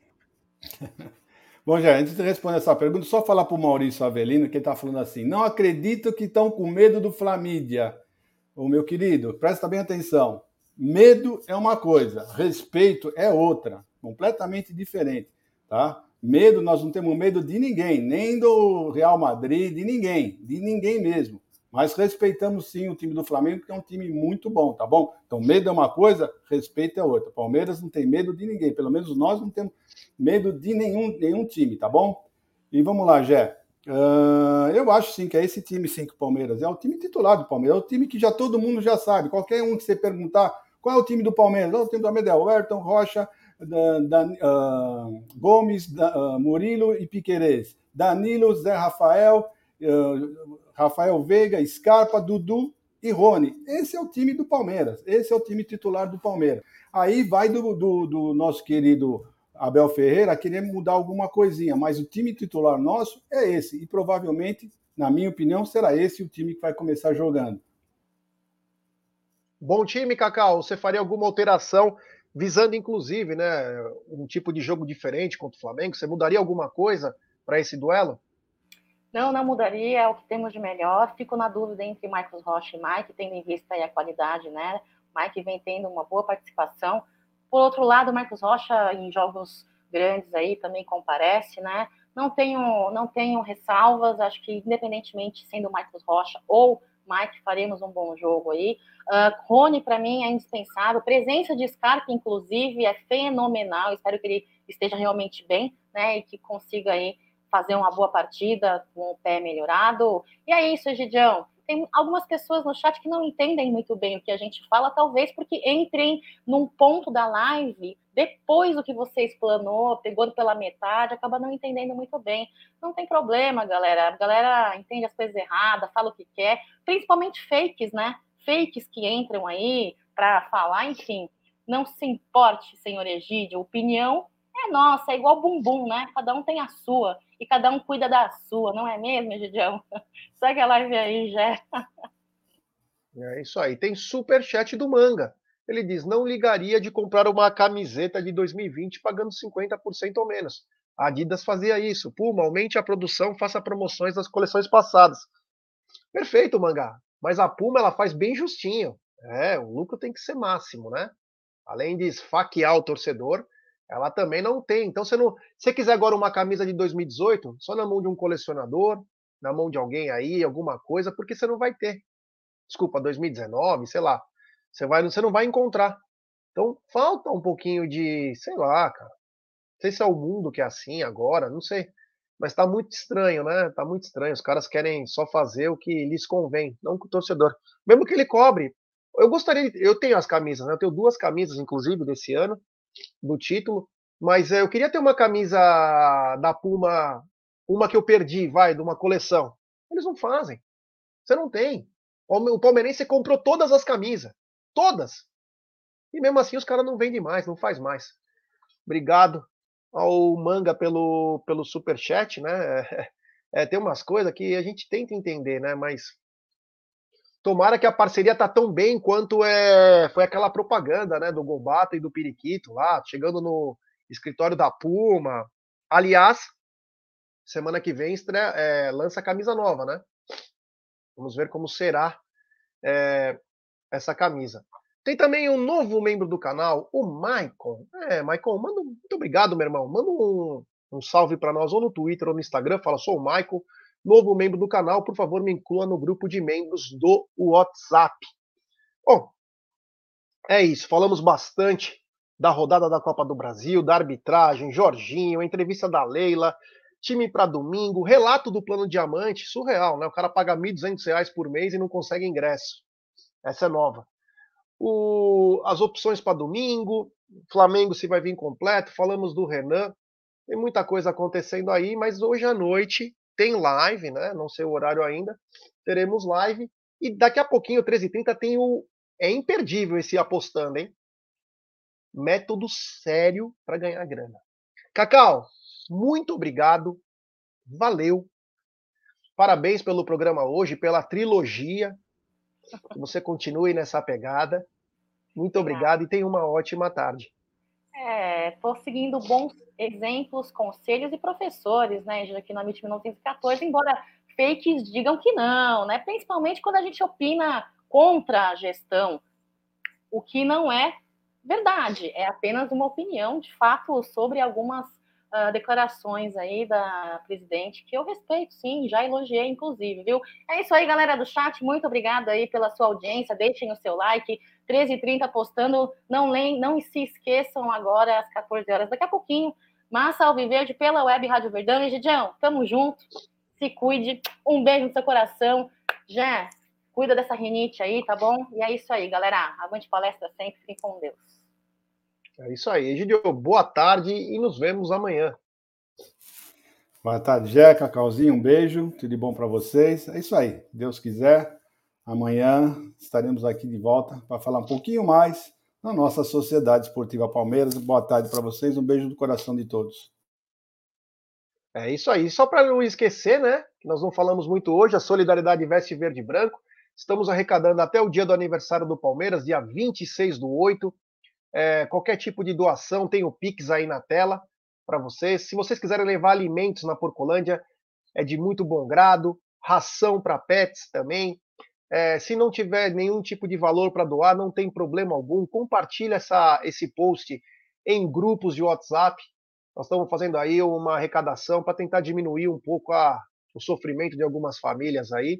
Bom, já, antes de responder essa pergunta, só falar para o Maurício Avelino, que ele está falando assim: não acredito que estão com medo do Flamídia. O meu querido, presta bem atenção. Medo é uma coisa, respeito é outra, completamente diferente, tá? Medo, nós não temos medo de ninguém, nem do Real Madrid, de ninguém, de ninguém mesmo. Mas respeitamos sim o time do Flamengo, que é um time muito bom, tá bom? Então, medo é uma coisa, respeito é outra. Palmeiras não tem medo de ninguém, pelo menos nós não temos medo de nenhum, nenhum time, tá bom? E vamos lá, Jé. Uh, eu acho sim que é esse time sim que o Palmeiras é o time titular do Palmeiras, é o time que já todo mundo já sabe. Qualquer um que você perguntar qual é o time do Palmeiras, o time do Palmeiras é o Ayrton, Rocha, da, da, uh, Gomes, da, uh, Murilo e Piquerez, Danilo, Zé Rafael, Rafael Veiga, Scarpa, Dudu e Rony. Esse é o time do Palmeiras. Esse é o time titular do Palmeiras. Aí vai do, do, do nosso querido Abel Ferreira querer mudar alguma coisinha, mas o time titular nosso é esse. E provavelmente, na minha opinião, será esse o time que vai começar jogando. Bom time, Cacau. Você faria alguma alteração visando, inclusive, né, um tipo de jogo diferente contra o Flamengo? Você mudaria alguma coisa para esse duelo? Não, não mudaria, é o que temos de melhor. Fico na dúvida entre Marcos Rocha e Mike, tendo em vista a qualidade, né? Mike vem tendo uma boa participação. Por outro lado, Marcos Rocha, em jogos grandes aí, também comparece, né? Não tenho, não tenho ressalvas, acho que independentemente sendo Marcos Rocha ou Mike, faremos um bom jogo aí. Uh, Rony, para mim, é indispensável. Presença de Scarpa, inclusive, é fenomenal. Espero que ele esteja realmente bem, né? E que consiga aí fazer uma boa partida com o pé melhorado. E é isso, Egidião. Tem algumas pessoas no chat que não entendem muito bem o que a gente fala, talvez porque entrem num ponto da live depois do que você explanou, pegou pela metade, acaba não entendendo muito bem. Não tem problema, galera. A galera entende as coisas erradas, fala o que quer, principalmente fakes, né? fakes que entram aí para falar, enfim, não se importe, senhor Egídio, opinião é nossa, é igual bumbum, né? Cada um tem a sua e cada um cuida da sua, não é mesmo, Egidião? Segue a live aí, já. É isso aí. Tem super chat do Manga. Ele diz: não ligaria de comprar uma camiseta de 2020 pagando 50% ou menos. A Adidas fazia isso. Puma, aumente a produção, faça promoções das coleções passadas. Perfeito, Mangá. Mas a Puma ela faz bem justinho. É, o lucro tem que ser máximo, né? Além de esfaquear o torcedor, ela também não tem. Então, você não, se você quiser agora uma camisa de 2018, só na mão de um colecionador, na mão de alguém aí, alguma coisa, porque você não vai ter. Desculpa, 2019, sei lá. Você, vai, você não vai encontrar. Então, falta um pouquinho de, sei lá, cara. Não sei se é o mundo que é assim agora, não sei. Mas tá muito estranho, né? Tá muito estranho. Os caras querem só fazer o que lhes convém, não com o torcedor. Mesmo que ele cobre. Eu gostaria, eu tenho as camisas, né? Eu tenho duas camisas, inclusive, desse ano do título. Mas é, eu queria ter uma camisa da Puma, uma que eu perdi, vai, de uma coleção. Eles não fazem. Você não tem. O palmeirense comprou todas as camisas. Todas. E mesmo assim os caras não vendem mais, não faz mais. Obrigado ao Manga pelo, pelo super chat, né? É, é, tem umas coisas que a gente tenta entender, né? Mas Tomara que a parceria tá tão bem quanto é, foi aquela propaganda, né, do Gobata e do Periquito lá, chegando no escritório da Puma. Aliás, semana que vem estreia, é, lança camisa nova, né? Vamos ver como será é, essa camisa. Tem também um novo membro do canal, o Maicon. É, Maicon, manda, muito obrigado, meu irmão. Manda um, um salve para nós ou no Twitter ou no Instagram. Fala, sou o Maicon novo membro do canal, por favor, me inclua no grupo de membros do WhatsApp. Bom, é isso. Falamos bastante da rodada da Copa do Brasil, da arbitragem, Jorginho, a entrevista da Leila, time para domingo, relato do plano diamante, surreal, né? O cara paga R$ 1.200 por mês e não consegue ingresso. Essa é nova. O, as opções para domingo, Flamengo se vai vir completo, falamos do Renan. Tem muita coisa acontecendo aí, mas hoje à noite tem live, né? Não sei o horário ainda. Teremos live. E daqui a pouquinho, 13h30, tem o. É imperdível esse apostando, hein? Método sério para ganhar grana. Cacau, muito obrigado. Valeu. Parabéns pelo programa hoje, pela trilogia. Que você continue nessa pegada. Muito obrigado e tenha uma ótima tarde. É, seguindo bons exemplos, conselhos e professores, né, aqui na MIT 1914, embora fakes digam que não, né? Principalmente quando a gente opina contra a gestão, o que não é verdade, é apenas uma opinião, de fato, sobre algumas uh, declarações aí da presidente, que eu respeito, sim, já elogiei, inclusive, viu? É isso aí, galera do chat, muito obrigada aí pela sua audiência, deixem o seu like, 13h30 postando, não, leem, não se esqueçam agora às 14 horas, daqui a pouquinho, Massa Alviverde pela Web Rádio Verdão. E, Gidião, tamo junto, se cuide, um beijo no seu coração, já cuida dessa rinite aí, tá bom? E é isso aí, galera, avante palestra sempre, fiquem com Deus. É isso aí. Egidio, boa tarde e nos vemos amanhã. Boa tarde, Jeca, Cacauzinho, um beijo, tudo de bom para vocês. É isso aí, Deus quiser, amanhã estaremos aqui de volta para falar um pouquinho mais da nossa Sociedade Esportiva Palmeiras. Boa tarde para vocês, um beijo do coração de todos. É isso aí. Só para não esquecer, né, que nós não falamos muito hoje, a Solidariedade Veste Verde e Branco. Estamos arrecadando até o dia do aniversário do Palmeiras, dia 26 do 8. É, qualquer tipo de doação, tem o Pix aí na tela para vocês. Se vocês quiserem levar alimentos na Porcolândia, é de muito bom grado. Ração para pets também. É, se não tiver nenhum tipo de valor para doar, não tem problema algum. Compartilhe essa, esse post em grupos de WhatsApp. Nós estamos fazendo aí uma arrecadação para tentar diminuir um pouco a, o sofrimento de algumas famílias aí.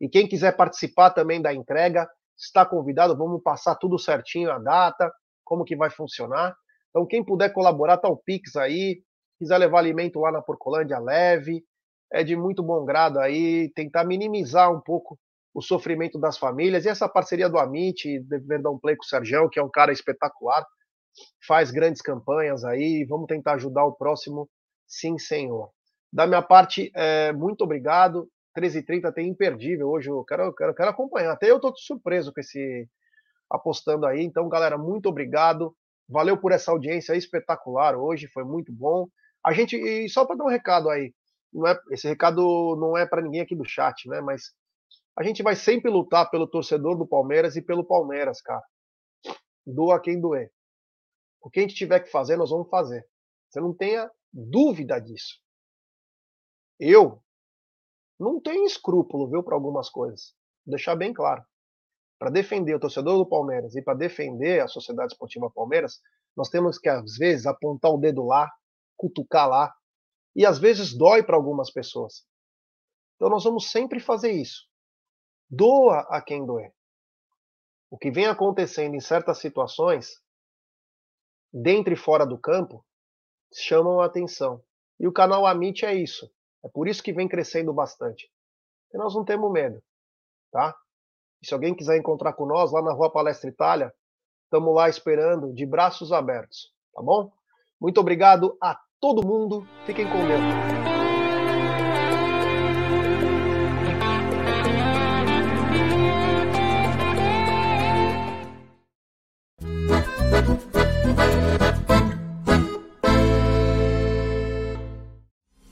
E quem quiser participar também da entrega, está convidado. Vamos passar tudo certinho a data, como que vai funcionar. Então, quem puder colaborar, tá o Pix aí. Quiser levar alimento lá na Porcolândia, leve. É de muito bom grado aí, tentar minimizar um pouco o sofrimento das famílias. E essa parceria do Amit, Verdão Play com o Sergião, que é um cara espetacular, faz grandes campanhas aí. Vamos tentar ajudar o próximo, sim, senhor. Da minha parte, é, muito obrigado. 13h30 tem imperdível hoje. Eu quero, quero, quero acompanhar. Até eu tô surpreso com esse apostando aí. Então, galera, muito obrigado. Valeu por essa audiência espetacular hoje, foi muito bom. A gente, e só para dar um recado aí, não é, esse recado não é para ninguém aqui do chat, né? Mas a gente vai sempre lutar pelo torcedor do Palmeiras e pelo Palmeiras, cara. Doa quem doer. O que a gente tiver que fazer, nós vamos fazer. Você não tenha dúvida disso. Eu não tenho escrúpulo, viu, para algumas coisas. Vou deixar bem claro. Para defender o torcedor do Palmeiras e para defender a Sociedade Esportiva Palmeiras, nós temos que, às vezes, apontar o dedo lá, cutucar lá, e às vezes dói para algumas pessoas. Então nós vamos sempre fazer isso. Doa a quem doer. O que vem acontecendo em certas situações, dentro e fora do campo, chamam a atenção. E o canal Amit é isso. É por isso que vem crescendo bastante. E nós não temos medo, tá? E se alguém quiser encontrar com nós lá na Rua Palestra Itália, estamos lá esperando de braços abertos, tá bom? Muito obrigado a todo mundo. Fiquem com Deus.